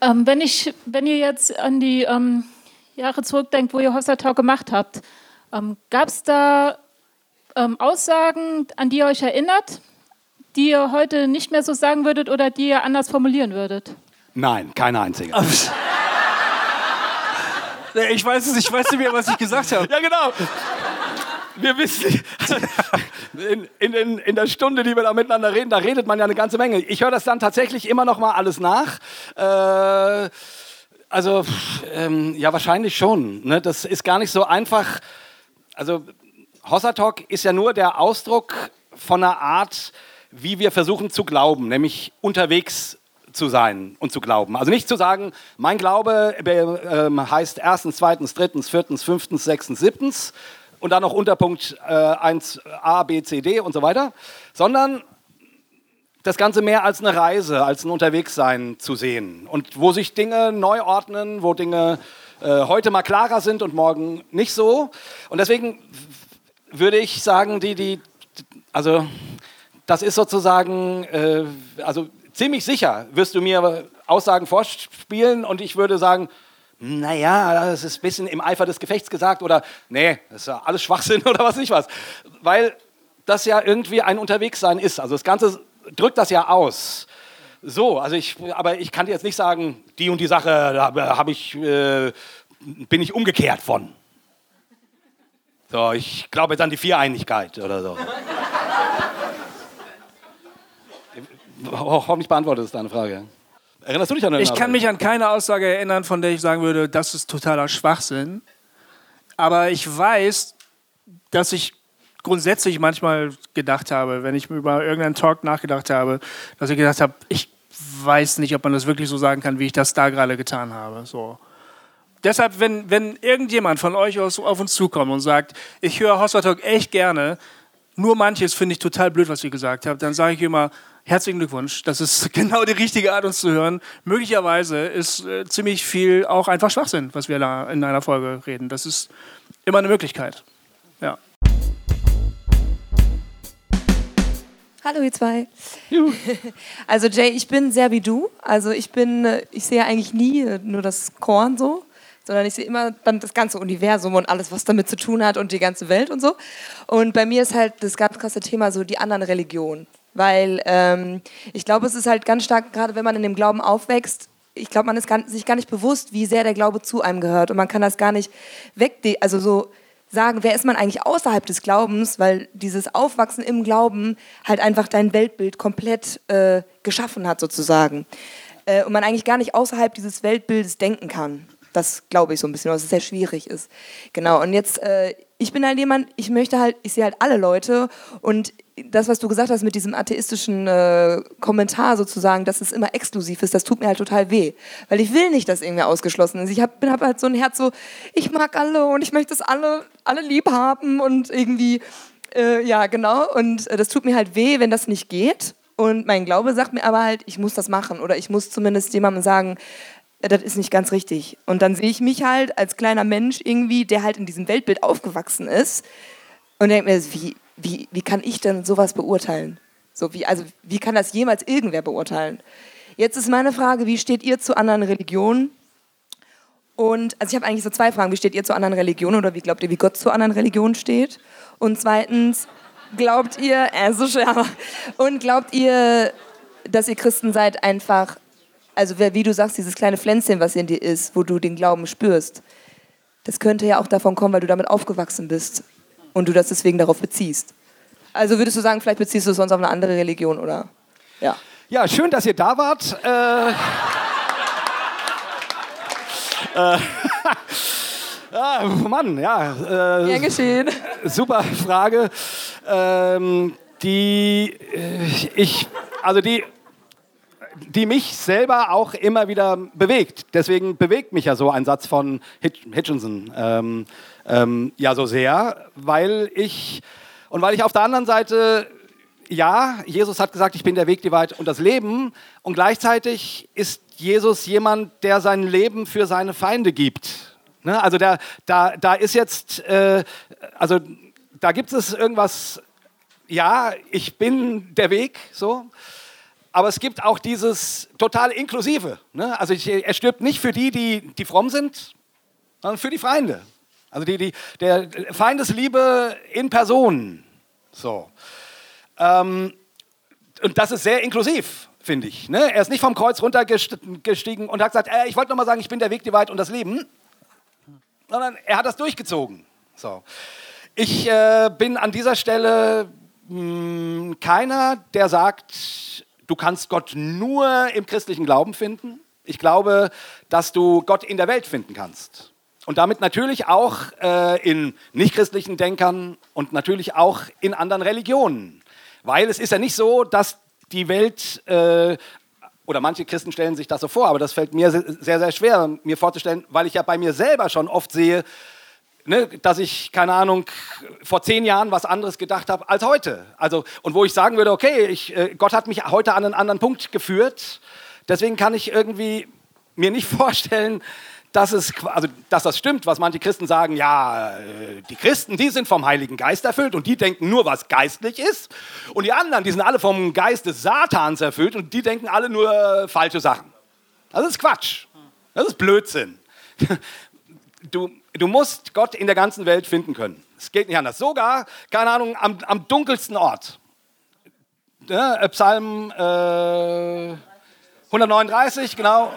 Ähm, wenn, ich, wenn ihr jetzt an die ähm, Jahre zurückdenkt, wo ihr Hostertalk gemacht habt, ähm, gab es da ähm, Aussagen, an die ihr euch erinnert, die ihr heute nicht mehr so sagen würdet oder die ihr anders formulieren würdet?
Nein, keine einzige.
ich weiß es, ich weiß nicht mehr, was ich gesagt habe.
Ja, genau wir wissen, in, in, in, in, der Stunde, die wir da miteinander reden, da redet man ja eine ganze Menge. Ich höre das dann tatsächlich immer noch mal alles nach. Äh, also, ähm, ja, wahrscheinlich schon. Ne? Das ist gar nicht so einfach. Also, Hossa Talk ist ja nur der Ausdruck von einer Art, wie wir versuchen zu glauben, nämlich unterwegs zu sein und zu glauben. Also nicht zu sagen, mein Glaube äh, heißt erstens, zweitens, drittens, viertens, fünftens, sechstens, siebtens, und dann noch Unterpunkt äh, 1 A, B, C, D und so weiter, sondern das Ganze mehr als eine Reise, als ein Unterwegssein zu sehen und wo sich Dinge neu ordnen, wo Dinge äh, heute mal klarer sind und morgen nicht so. Und deswegen würde ich sagen, die, die, also das ist sozusagen, äh, also ziemlich sicher wirst du mir Aussagen vorspielen und ich würde sagen, naja, das ist ein bisschen im Eifer des Gefechts gesagt oder nee, das ist ja alles Schwachsinn oder was nicht was. Weil das ja irgendwie ein Unterwegssein ist. Also das Ganze drückt das ja aus. So, also ich, aber ich kann dir jetzt nicht sagen, die und die Sache, habe ich, äh, bin ich umgekehrt von. So, ich glaube jetzt an die Viereinigkeit oder so. Hoffentlich beantwortet es deine Frage. Erinnerst du dich an eine
Ich kann mich an keine Aussage erinnern, von der ich sagen würde, das ist totaler Schwachsinn. Aber ich weiß, dass ich grundsätzlich manchmal gedacht habe, wenn ich über irgendeinen Talk nachgedacht habe, dass ich gedacht habe, ich weiß nicht, ob man das wirklich so sagen kann, wie ich das da gerade getan habe. So. Deshalb, wenn, wenn irgendjemand von euch aus, auf uns zukommt und sagt, ich höre Hossa Talk echt gerne, nur manches finde ich total blöd, was ihr gesagt habt, dann sage ich immer, herzlichen Glückwunsch, das ist genau die richtige Art, uns zu hören. Möglicherweise ist äh, ziemlich viel auch einfach Schwachsinn, was wir da in einer Folge reden. Das ist immer eine Möglichkeit. Ja.
Hallo ihr zwei. Also Jay, ich bin sehr wie du. Also ich bin, äh, ich sehe eigentlich nie äh, nur das Korn so, sondern ich sehe immer dann das ganze Universum und alles, was damit zu tun hat und die ganze Welt und so. Und bei mir ist halt das ganz krasse Thema so die anderen Religionen. Weil ähm, ich glaube, es ist halt ganz stark, gerade wenn man in dem Glauben aufwächst, ich glaube, man ist gar, sich gar nicht bewusst, wie sehr der Glaube zu einem gehört. Und man kann das gar nicht weg, also so sagen, wer ist man eigentlich außerhalb des Glaubens, weil dieses Aufwachsen im Glauben halt einfach dein Weltbild komplett äh, geschaffen hat sozusagen. Äh, und man eigentlich gar nicht außerhalb dieses Weltbildes denken kann. Das glaube ich so ein bisschen, was sehr schwierig ist. Genau, und jetzt, äh, ich bin halt jemand, ich möchte halt, ich sehe halt alle Leute und das, was du gesagt hast mit diesem atheistischen äh, Kommentar sozusagen, dass es immer exklusiv ist, das tut mir halt total weh. Weil ich will nicht, dass irgendwer ausgeschlossen ist. Ich habe hab halt so ein Herz so, ich mag alle und ich möchte es alle, alle lieb haben und irgendwie, äh, ja, genau. Und äh, das tut mir halt weh, wenn das nicht geht. Und mein Glaube sagt mir aber halt, ich muss das machen oder ich muss zumindest jemandem sagen, das ist nicht ganz richtig. Und dann sehe ich mich halt als kleiner Mensch irgendwie, der halt in diesem Weltbild aufgewachsen ist und denke mir, wie, wie, wie kann ich denn sowas beurteilen? So wie, also wie kann das jemals irgendwer beurteilen? Jetzt ist meine Frage, wie steht ihr zu anderen Religionen? Und also ich habe eigentlich so zwei Fragen. Wie steht ihr zu anderen Religionen oder wie glaubt ihr, wie Gott zu anderen Religionen steht? Und zweitens, glaubt ihr, äh, so schwer, und glaubt ihr, dass ihr Christen seid einfach, also wie du sagst, dieses kleine Pflänzchen, was in dir ist, wo du den Glauben spürst, das könnte ja auch davon kommen, weil du damit aufgewachsen bist und du das deswegen darauf beziehst. Also würdest du sagen, vielleicht beziehst du es sonst auf eine andere Religion oder? Ja.
Ja, schön, dass ihr da wart. Äh, äh, ah, Mann, ja. Äh,
Gern geschehen.
Super Frage. Ähm, die äh, ich, also die, die mich selber auch immer wieder bewegt. Deswegen bewegt mich ja so ein Satz von Hitch Hitchinson ähm, ähm, ja so sehr, weil ich und weil ich auf der anderen Seite ja, Jesus hat gesagt, ich bin der Weg, die Wahrheit und das Leben. Und gleichzeitig ist Jesus jemand, der sein Leben für seine Feinde gibt. Ne? Also da, da, da ist jetzt, äh, also da gibt es irgendwas, ja, ich bin der Weg, so. Aber es gibt auch dieses total Inklusive. Ne? Also ich, er stirbt nicht für die, die, die fromm sind, sondern für die Feinde. Also die, die, der Feindesliebe in Person. So. Ähm, und das ist sehr inklusiv, finde ich. Ne? Er ist nicht vom Kreuz runtergestiegen und hat gesagt, äh, ich wollte noch mal sagen, ich bin der Weg, die Wahrheit und das Leben. Sondern er hat das durchgezogen. So. Ich äh, bin an dieser Stelle mh, hm, keiner, der sagt, du kannst Gott nur im christlichen Glauben finden. Ich glaube, dass du Gott in der Welt finden kannst. Und damit natürlich auch äh, in nichtchristlichen Denkern und natürlich auch in anderen Religionen. Weil es ist ja nicht so, dass die Welt, äh, oder manche Christen stellen sich das so vor, aber das fällt mir sehr, sehr schwer, mir vorzustellen, weil ich ja bei mir selber schon oft sehe, ne, dass ich, keine Ahnung, vor zehn Jahren was anderes gedacht habe als heute. Also, und wo ich sagen würde, okay, ich, äh, Gott hat mich heute an einen anderen Punkt geführt, deswegen kann ich irgendwie mir nicht vorstellen, dass, es, also, dass das stimmt, was manche Christen sagen, ja, äh, die Christen, die sind vom Heiligen Geist erfüllt und die denken nur, was geistlich ist. Und die anderen, die sind alle vom Geist des Satans erfüllt und die denken alle nur falsche Sachen. Das ist Quatsch. Das ist Blödsinn. du, du musst Gott in der ganzen Welt finden können. Es geht nicht anders. Sogar, keine Ahnung, am, am dunkelsten Ort. Ja, äh, Psalm äh, 139, genau.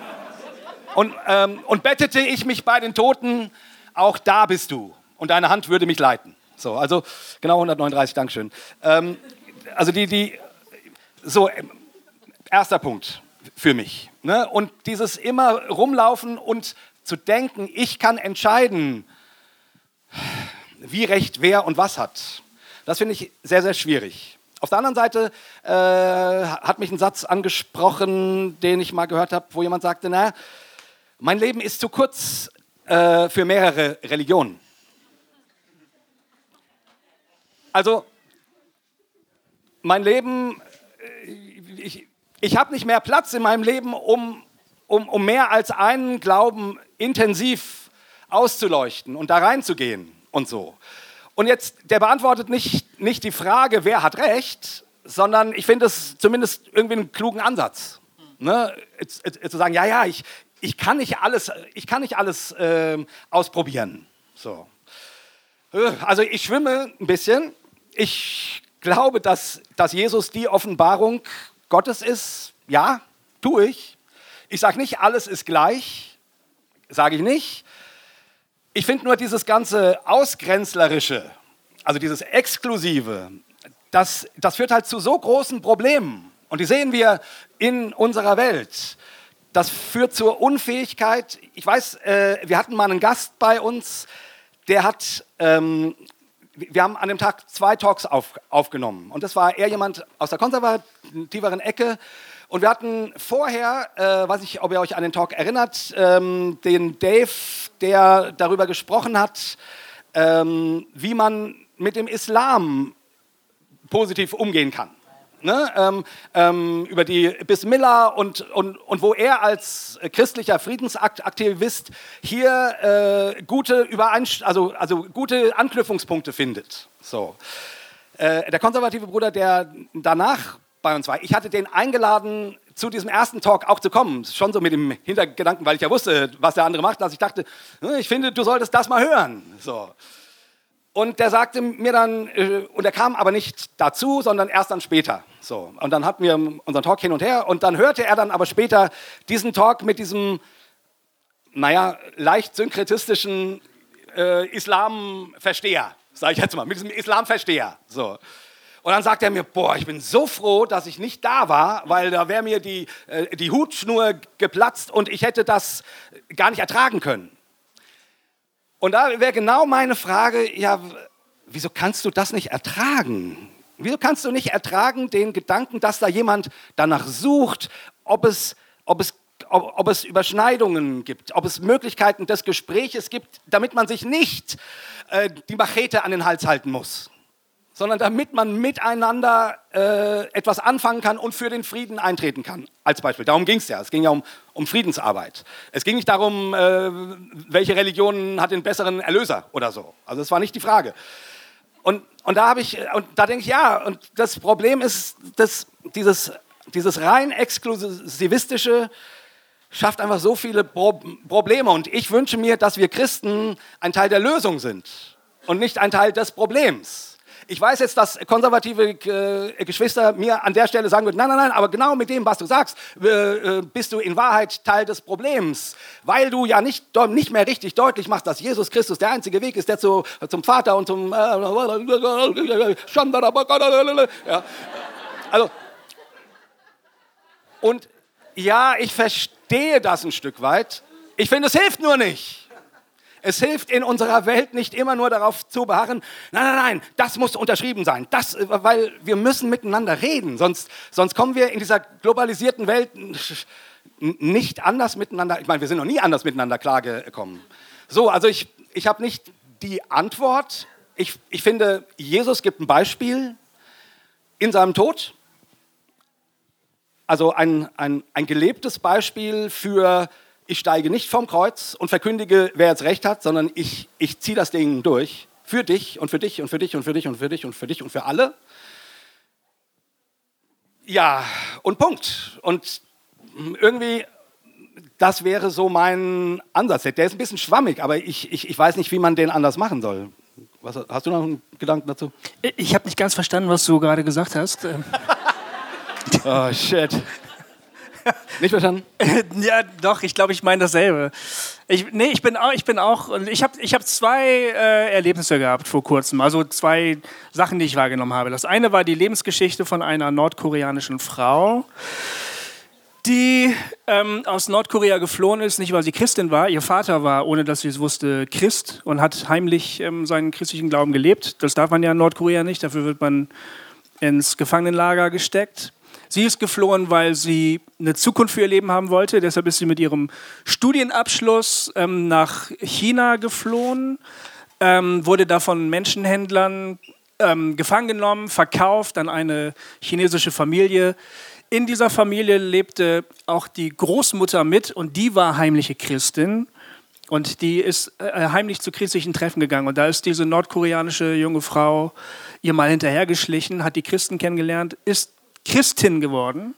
Und, ähm, und bettete ich mich bei den Toten, auch da bist du. Und deine Hand würde mich leiten. So, also genau 139, Dankeschön. Ähm, also die, die, so, ähm, erster Punkt für mich. Ne? Und dieses immer rumlaufen und zu denken, ich kann entscheiden, wie recht wer und was hat. Das finde ich sehr, sehr schwierig. Auf der anderen Seite äh, hat mich ein Satz angesprochen, den ich mal gehört habe, wo jemand sagte, na, mein Leben ist zu kurz äh, für mehrere Religionen. Also, mein Leben, äh, ich, ich habe nicht mehr Platz in meinem Leben, um, um, um mehr als einen Glauben intensiv auszuleuchten und da reinzugehen und so. Und jetzt, der beantwortet nicht, nicht die Frage, wer hat recht, sondern ich finde es zumindest irgendwie einen klugen Ansatz. Ne? Zu sagen, ja, ja, ich, ich kann nicht alles, ich kann nicht alles äh, ausprobieren. So. Also ich schwimme ein bisschen. Ich glaube, dass, dass Jesus die Offenbarung Gottes ist. Ja, tue ich. Ich sage nicht, alles ist gleich. Sage ich nicht. Ich finde nur dieses ganze Ausgrenzlerische, also dieses Exklusive, das, das führt halt zu so großen Problemen. Und die sehen wir in unserer Welt. Das führt zur Unfähigkeit. Ich weiß, äh, wir hatten mal einen Gast bei uns, der hat, ähm, wir haben an dem Tag zwei Talks auf, aufgenommen. Und das war eher jemand aus der konservativeren Ecke. Und wir hatten vorher, äh, weiß ich, ob ihr euch an den Talk erinnert, ähm, den Dave, der darüber gesprochen hat, ähm, wie man mit dem Islam positiv umgehen kann. Ne? Ähm, ähm, über die Bismillah und, und, und wo er als christlicher Friedensaktivist hier äh, gute, Übereinst also, also gute Anknüpfungspunkte findet. So. Äh, der konservative Bruder, der danach bei uns war. Ich hatte den eingeladen, zu diesem ersten Talk auch zu kommen. Schon so mit dem Hintergedanken, weil ich ja wusste, was der andere macht, dass ich dachte, hm, ich finde, du solltest das mal hören. So. Und der sagte mir dann, äh, und er kam aber nicht dazu, sondern erst dann später. So. Und dann hatten wir unseren Talk hin und her und dann hörte er dann aber später diesen Talk mit diesem, naja, leicht synkretistischen äh, Islamversteher, sage ich jetzt mal, mit diesem Islamversteher. So. Und dann sagt er mir, boah, ich bin so froh, dass ich nicht da war, weil da wäre mir die, äh, die Hutschnur geplatzt und ich hätte das gar nicht ertragen können. Und da wäre genau meine Frage, ja, wieso kannst du das nicht ertragen? Wieso kannst du nicht ertragen den Gedanken, dass da jemand danach sucht, ob es, ob es ob, ob, es Überschneidungen gibt, ob es Möglichkeiten des Gespräches gibt, damit man sich nicht äh, die Machete an den Hals halten muss sondern damit man miteinander äh, etwas anfangen kann und für den Frieden eintreten kann, als Beispiel. Darum ging es ja. Es ging ja um, um Friedensarbeit. Es ging nicht darum, äh, welche Religion hat den besseren Erlöser oder so. Also das war nicht die Frage. Und, und da habe ich, und da denke ich, ja, und das Problem ist, dass dieses, dieses rein exklusivistische schafft einfach so viele Pro Probleme. Und ich wünsche mir, dass wir Christen ein Teil der Lösung sind und nicht ein Teil des Problems. Ich weiß jetzt, dass konservative äh, Geschwister mir an der Stelle sagen würden, nein, nein, nein, aber genau mit dem, was du sagst, äh, äh, bist du in Wahrheit Teil des Problems, weil du ja nicht, nicht mehr richtig deutlich machst, dass Jesus Christus der einzige Weg ist, der zu, zum Vater und zum... Ja. Also, und ja, ich verstehe das ein Stück weit. Ich finde, es hilft nur nicht. Es hilft in unserer Welt nicht immer nur darauf zu beharren, nein, nein, nein, das muss unterschrieben sein, das, weil wir müssen miteinander reden, sonst, sonst kommen wir in dieser globalisierten Welt nicht anders miteinander, ich meine, wir sind noch nie anders miteinander klargekommen. So, also ich, ich habe nicht die Antwort. Ich, ich finde, Jesus gibt ein Beispiel in seinem Tod. Also ein, ein, ein gelebtes Beispiel für ich steige nicht vom Kreuz und verkündige, wer jetzt recht hat, sondern ich, ich ziehe das Ding durch. Für dich und für dich und für dich und für dich und für dich und für dich und für alle. Ja, und Punkt. Und irgendwie das wäre so mein Ansatz. Der ist ein bisschen schwammig, aber ich, ich, ich weiß nicht, wie man den anders machen soll. Was, hast du noch einen Gedanken dazu?
Ich habe nicht ganz verstanden, was du gerade gesagt hast.
Oh, shit. Nicht verstanden?
ja, doch, ich glaube, ich meine dasselbe. Ich, nee, ich bin auch, ich bin auch, ich habe ich hab zwei äh, Erlebnisse gehabt vor kurzem, also zwei Sachen, die ich wahrgenommen habe. Das eine war die Lebensgeschichte von einer nordkoreanischen Frau, die ähm, aus Nordkorea geflohen ist, nicht weil sie Christin war, ihr Vater war, ohne dass sie es wusste, Christ und hat heimlich ähm, seinen christlichen Glauben gelebt. Das darf man ja in Nordkorea nicht, dafür wird man ins Gefangenenlager gesteckt. Sie ist geflohen, weil sie eine Zukunft für ihr Leben haben wollte. Deshalb ist sie mit ihrem Studienabschluss ähm, nach China geflohen, ähm, wurde da von Menschenhändlern ähm, gefangen genommen, verkauft an eine chinesische Familie. In dieser Familie lebte auch die Großmutter mit und die war heimliche Christin. Und die ist äh, heimlich zu christlichen Treffen gegangen. Und da ist diese nordkoreanische junge Frau ihr mal hinterhergeschlichen, hat die Christen kennengelernt, ist Christin geworden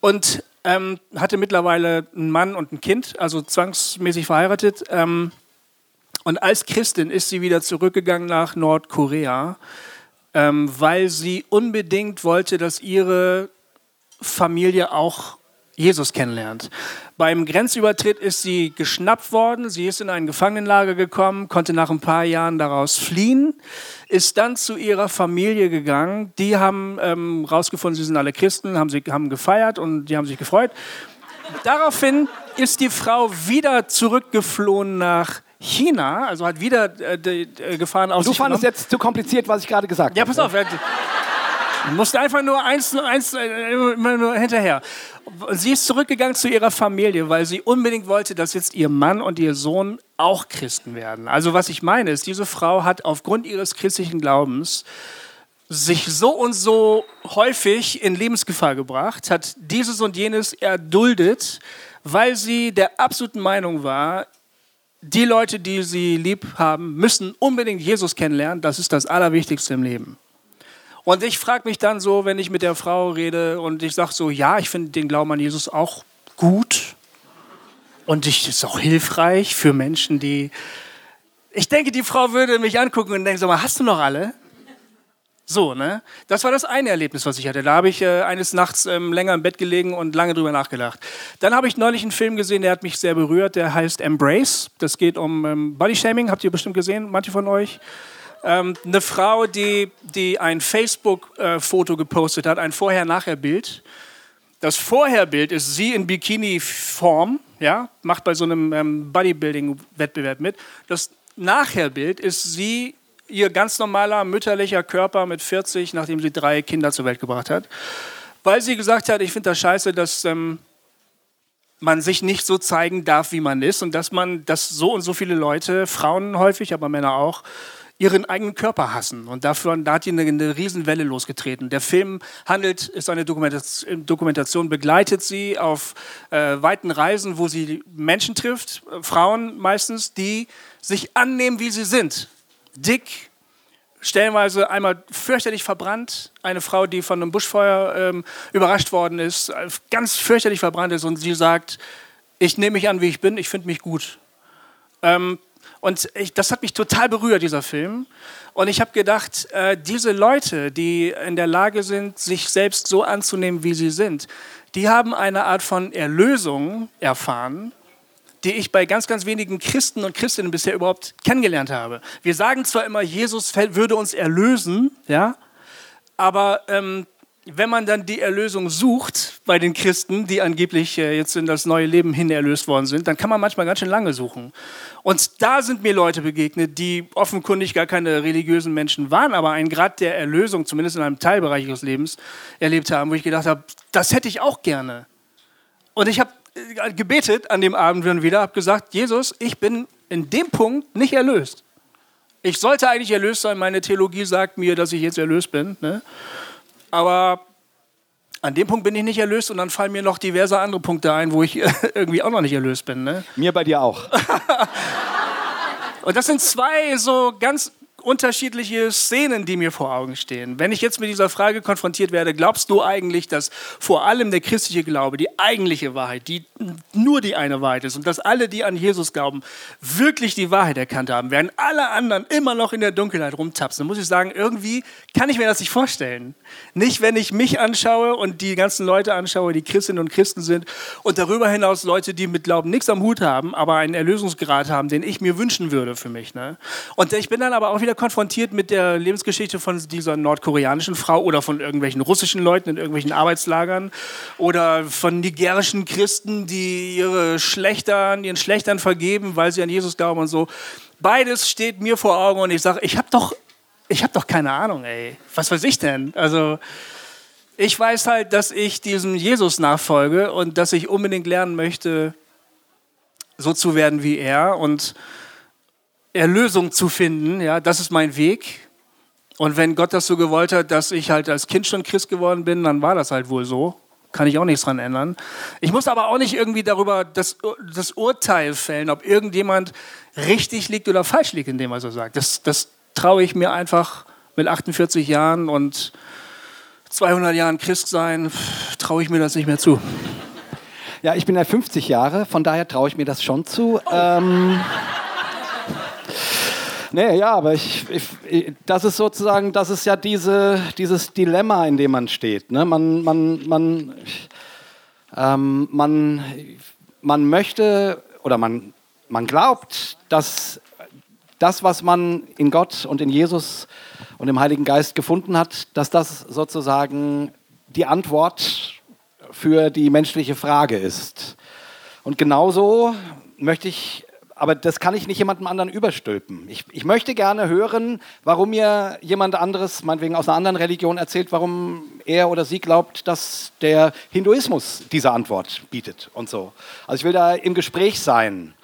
und ähm, hatte mittlerweile einen Mann und ein Kind, also zwangsmäßig verheiratet. Ähm, und als Christin ist sie wieder zurückgegangen nach Nordkorea, ähm, weil sie unbedingt wollte, dass ihre Familie auch Jesus kennenlernt. Beim Grenzübertritt ist sie geschnappt worden, sie ist in ein Gefangenenlager gekommen, konnte nach ein paar Jahren daraus fliehen, ist dann zu ihrer Familie gegangen. Die haben ähm, rausgefunden, sie sind alle Christen, haben, sie, haben gefeiert und die haben sich gefreut. Daraufhin ist die Frau wieder zurückgeflohen nach China, also hat wieder äh, die, äh, Gefahren auf
Du
sich
fandest
genommen.
jetzt zu kompliziert, was ich gerade gesagt
Ja,
habe.
pass auf. Du musst einfach nur eins, eins äh, immer nur hinterher. Sie ist zurückgegangen zu ihrer Familie, weil sie unbedingt wollte, dass jetzt ihr Mann und ihr Sohn auch Christen werden. Also was ich meine ist, diese Frau hat aufgrund ihres christlichen Glaubens sich so und so häufig in Lebensgefahr gebracht, hat dieses und jenes erduldet, weil sie der absoluten Meinung war, die Leute, die sie lieb haben, müssen unbedingt Jesus kennenlernen. Das ist das Allerwichtigste im Leben. Und ich frage mich dann so, wenn ich mit der Frau rede und ich sage so, ja, ich finde den Glauben an Jesus auch gut und ich ist auch hilfreich für Menschen, die... Ich denke, die Frau würde mich angucken und denken, sag mal, hast du noch alle? So, ne? Das war das eine Erlebnis, was ich hatte. Da habe ich äh, eines Nachts ähm, länger im Bett gelegen und lange drüber nachgedacht. Dann habe ich neulich einen Film gesehen, der hat mich sehr berührt. Der heißt Embrace. Das geht um ähm, Bodyshaming. Habt ihr bestimmt gesehen, manche von euch? Ähm, eine Frau, die, die ein Facebook-Foto gepostet hat, ein Vorher-Nachher-Bild. Das Vorherbild ist sie in Bikini-Form, ja, macht bei so einem ähm, Bodybuilding-Wettbewerb mit. Das Nachherbild ist sie, ihr ganz normaler mütterlicher Körper mit 40, nachdem sie drei Kinder zur Welt gebracht hat. Weil sie gesagt hat, ich finde das scheiße, dass ähm, man sich nicht so zeigen darf, wie man ist und dass man, dass so und so viele Leute, Frauen häufig, aber Männer auch, ihren eigenen Körper hassen. Und dafür, da hat die eine, eine Riesenwelle losgetreten. Der Film handelt, ist eine Dokumentation, Dokumentation begleitet sie auf äh, weiten Reisen, wo sie Menschen trifft, äh, Frauen meistens, die sich annehmen, wie sie sind. Dick, stellenweise einmal fürchterlich verbrannt. Eine Frau, die von einem Buschfeuer ähm, überrascht worden ist, äh, ganz fürchterlich verbrannt ist und sie sagt, ich nehme mich an, wie ich bin, ich finde mich gut. Ähm, und ich, das hat mich total berührt, dieser Film. Und ich habe gedacht, äh, diese Leute, die in der Lage sind, sich selbst so anzunehmen, wie sie sind, die haben eine Art von Erlösung erfahren, die ich bei ganz, ganz wenigen Christen und Christinnen bisher überhaupt kennengelernt habe. Wir sagen zwar immer, Jesus würde uns erlösen, ja, aber ähm, wenn man dann die Erlösung sucht bei den Christen, die angeblich äh, jetzt in das neue Leben hin erlöst worden sind, dann kann man manchmal ganz schön lange suchen. Und da sind mir Leute begegnet, die offenkundig gar keine religiösen Menschen waren, aber einen Grad der Erlösung, zumindest in einem Teilbereich ihres Lebens, erlebt haben, wo ich gedacht habe, das hätte ich auch gerne. Und ich habe äh, gebetet an dem Abend dann wieder, habe gesagt, Jesus, ich bin in dem Punkt nicht erlöst. Ich sollte eigentlich erlöst sein, meine Theologie sagt mir, dass ich jetzt erlöst bin. Ne? Aber an dem Punkt bin ich nicht erlöst und dann fallen mir noch diverse andere Punkte ein, wo ich irgendwie auch noch nicht erlöst bin. Ne?
Mir bei dir auch.
Und das sind zwei so ganz unterschiedliche Szenen, die mir vor Augen stehen. Wenn ich jetzt mit dieser Frage konfrontiert werde, glaubst du eigentlich, dass vor allem der christliche Glaube die eigentliche Wahrheit, die nur die eine Wahrheit ist und dass alle, die an Jesus glauben, wirklich die Wahrheit erkannt haben, während alle anderen immer noch in der Dunkelheit rumtapsen, muss ich sagen, irgendwie kann ich mir das nicht vorstellen. Nicht, wenn ich mich anschaue und die ganzen Leute anschaue, die Christinnen und Christen sind und darüber hinaus Leute, die mit Glauben nichts am Hut haben, aber einen Erlösungsgrad haben, den ich mir wünschen würde für mich. Ne? Und ich bin dann aber auch wieder konfrontiert mit der Lebensgeschichte von dieser nordkoreanischen Frau oder von irgendwelchen russischen Leuten in irgendwelchen Arbeitslagern oder von nigerischen Christen, die ihre Schlechtern, ihren Schlechtern vergeben, weil sie an Jesus glauben und so. Beides steht mir vor Augen und ich sage, ich habe doch, ich habe doch keine Ahnung, ey. Was weiß ich denn? Also ich weiß halt, dass ich diesem Jesus nachfolge und dass ich unbedingt lernen möchte, so zu werden wie er und Erlösung zu finden. Ja, das ist mein Weg. Und wenn Gott das so gewollt hat, dass ich halt als Kind schon Christ geworden bin, dann war das halt wohl so. Kann ich auch nichts dran ändern. Ich muss aber auch nicht irgendwie darüber das, das Urteil fällen, ob irgendjemand richtig liegt oder falsch liegt, in dem was er sagt. Das, das traue ich mir einfach mit 48 Jahren und 200 Jahren Christ sein, traue ich mir das nicht mehr zu.
Ja, ich bin ja 50 Jahre, von daher traue ich mir das schon zu. Oh. Ähm, nee, ja, aber ich, ich, das ist sozusagen, das ist ja diese, dieses Dilemma, in dem man steht. Ne? Man, man, man, ähm, man, man möchte oder man, man glaubt, dass das, was man in Gott und in Jesus und im Heiligen Geist gefunden hat, dass das sozusagen die Antwort für die menschliche Frage ist. Und genauso möchte ich, aber das kann ich nicht jemandem anderen überstülpen. Ich, ich möchte gerne hören, warum mir jemand anderes, meinetwegen aus einer anderen Religion, erzählt, warum er oder sie glaubt, dass der Hinduismus diese Antwort bietet und so. Also ich will da im Gespräch sein.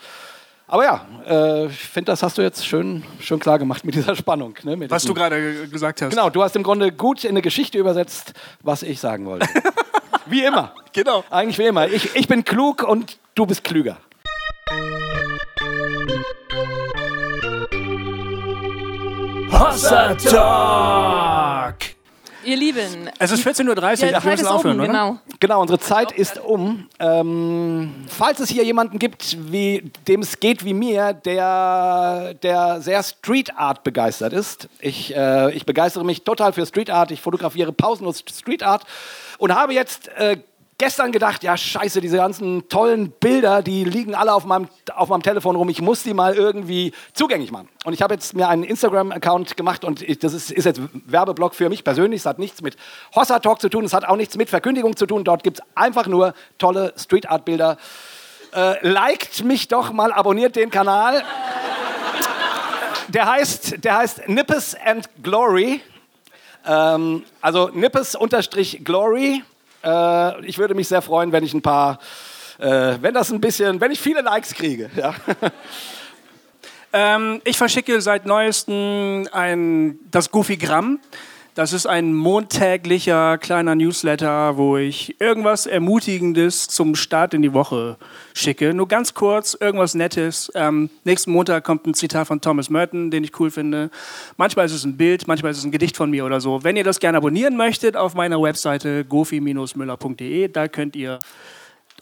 Aber ja, äh, ich finde, das hast du jetzt schön, schön klar gemacht mit dieser Spannung. Ne, mit
was diesem, du gerade gesagt hast.
Genau, du hast im Grunde gut in eine Geschichte übersetzt, was ich sagen wollte. wie immer.
Genau.
Eigentlich wie immer. Ich, ich bin klug und du bist klüger.
Hossa Talk!
Ihr Lieben.
Es ist 14.30 Uhr,
ja, wir müssen aufhören,
um, genau. Genau, unsere Zeit ist um. Ähm, falls es hier jemanden gibt, wie, dem es geht wie mir, der, der sehr Street Art begeistert ist. Ich, äh, ich begeistere mich total für Street Art. Ich fotografiere pausenlos Street Art und habe jetzt äh, gestern gedacht, ja scheiße, diese ganzen tollen Bilder, die liegen alle auf meinem, auf meinem Telefon rum, ich muss die mal irgendwie zugänglich machen. Und ich habe jetzt mir einen Instagram-Account gemacht und ich, das ist, ist jetzt Werbeblock für mich persönlich, es hat nichts mit Hossa Talk zu tun, es hat auch nichts mit Verkündigung zu tun, dort gibt es einfach nur tolle Street-Art-Bilder. Äh, liked mich doch mal, abonniert den Kanal. Der heißt, der heißt Nippes and Glory. Ähm, also Nippes-Glory äh, ich würde mich sehr freuen, wenn ich ein paar, äh, wenn das ein bisschen, wenn ich viele Likes kriege. Ja.
Ähm, ich verschicke seit neuestem ein, das Goofy-Gramm. Das ist ein montäglicher kleiner Newsletter, wo ich irgendwas Ermutigendes zum Start in die Woche schicke. Nur ganz kurz, irgendwas Nettes. Ähm, nächsten Montag kommt ein Zitat von Thomas Merton, den ich cool finde. Manchmal ist es ein Bild, manchmal ist es ein Gedicht von mir oder so. Wenn ihr das gerne abonnieren möchtet, auf meiner Webseite gofi-müller.de, da könnt ihr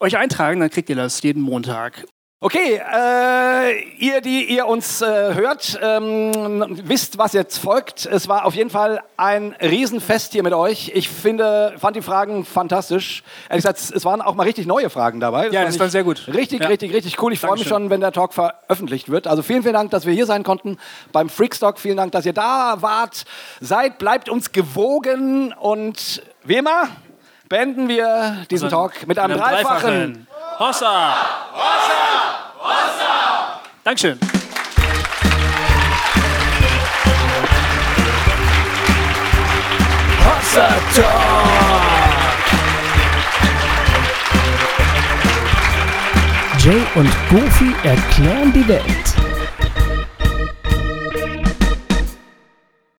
euch eintragen, dann kriegt ihr das jeden Montag.
Okay, äh, ihr, die ihr uns äh, hört, ähm, wisst, was jetzt folgt. Es war auf jeden Fall ein Riesenfest hier mit euch. Ich finde, fand die Fragen fantastisch. Ehrlich gesagt, es waren auch mal richtig neue Fragen dabei.
Das ja, das war sehr gut.
Richtig, ja. richtig, richtig cool. Ich freue mich schon, wenn der Talk veröffentlicht wird. Also vielen, vielen Dank, dass wir hier sein konnten beim Freakstock. Vielen Dank, dass ihr da wart. Seid, bleibt uns gewogen und wie immer beenden wir diesen also, Talk mit einem, dreifachen, dreifachen
Hossa! Hossa! Hossa! Dankeschön.
Hossa Talk! Jay und Goofy erklären die Welt.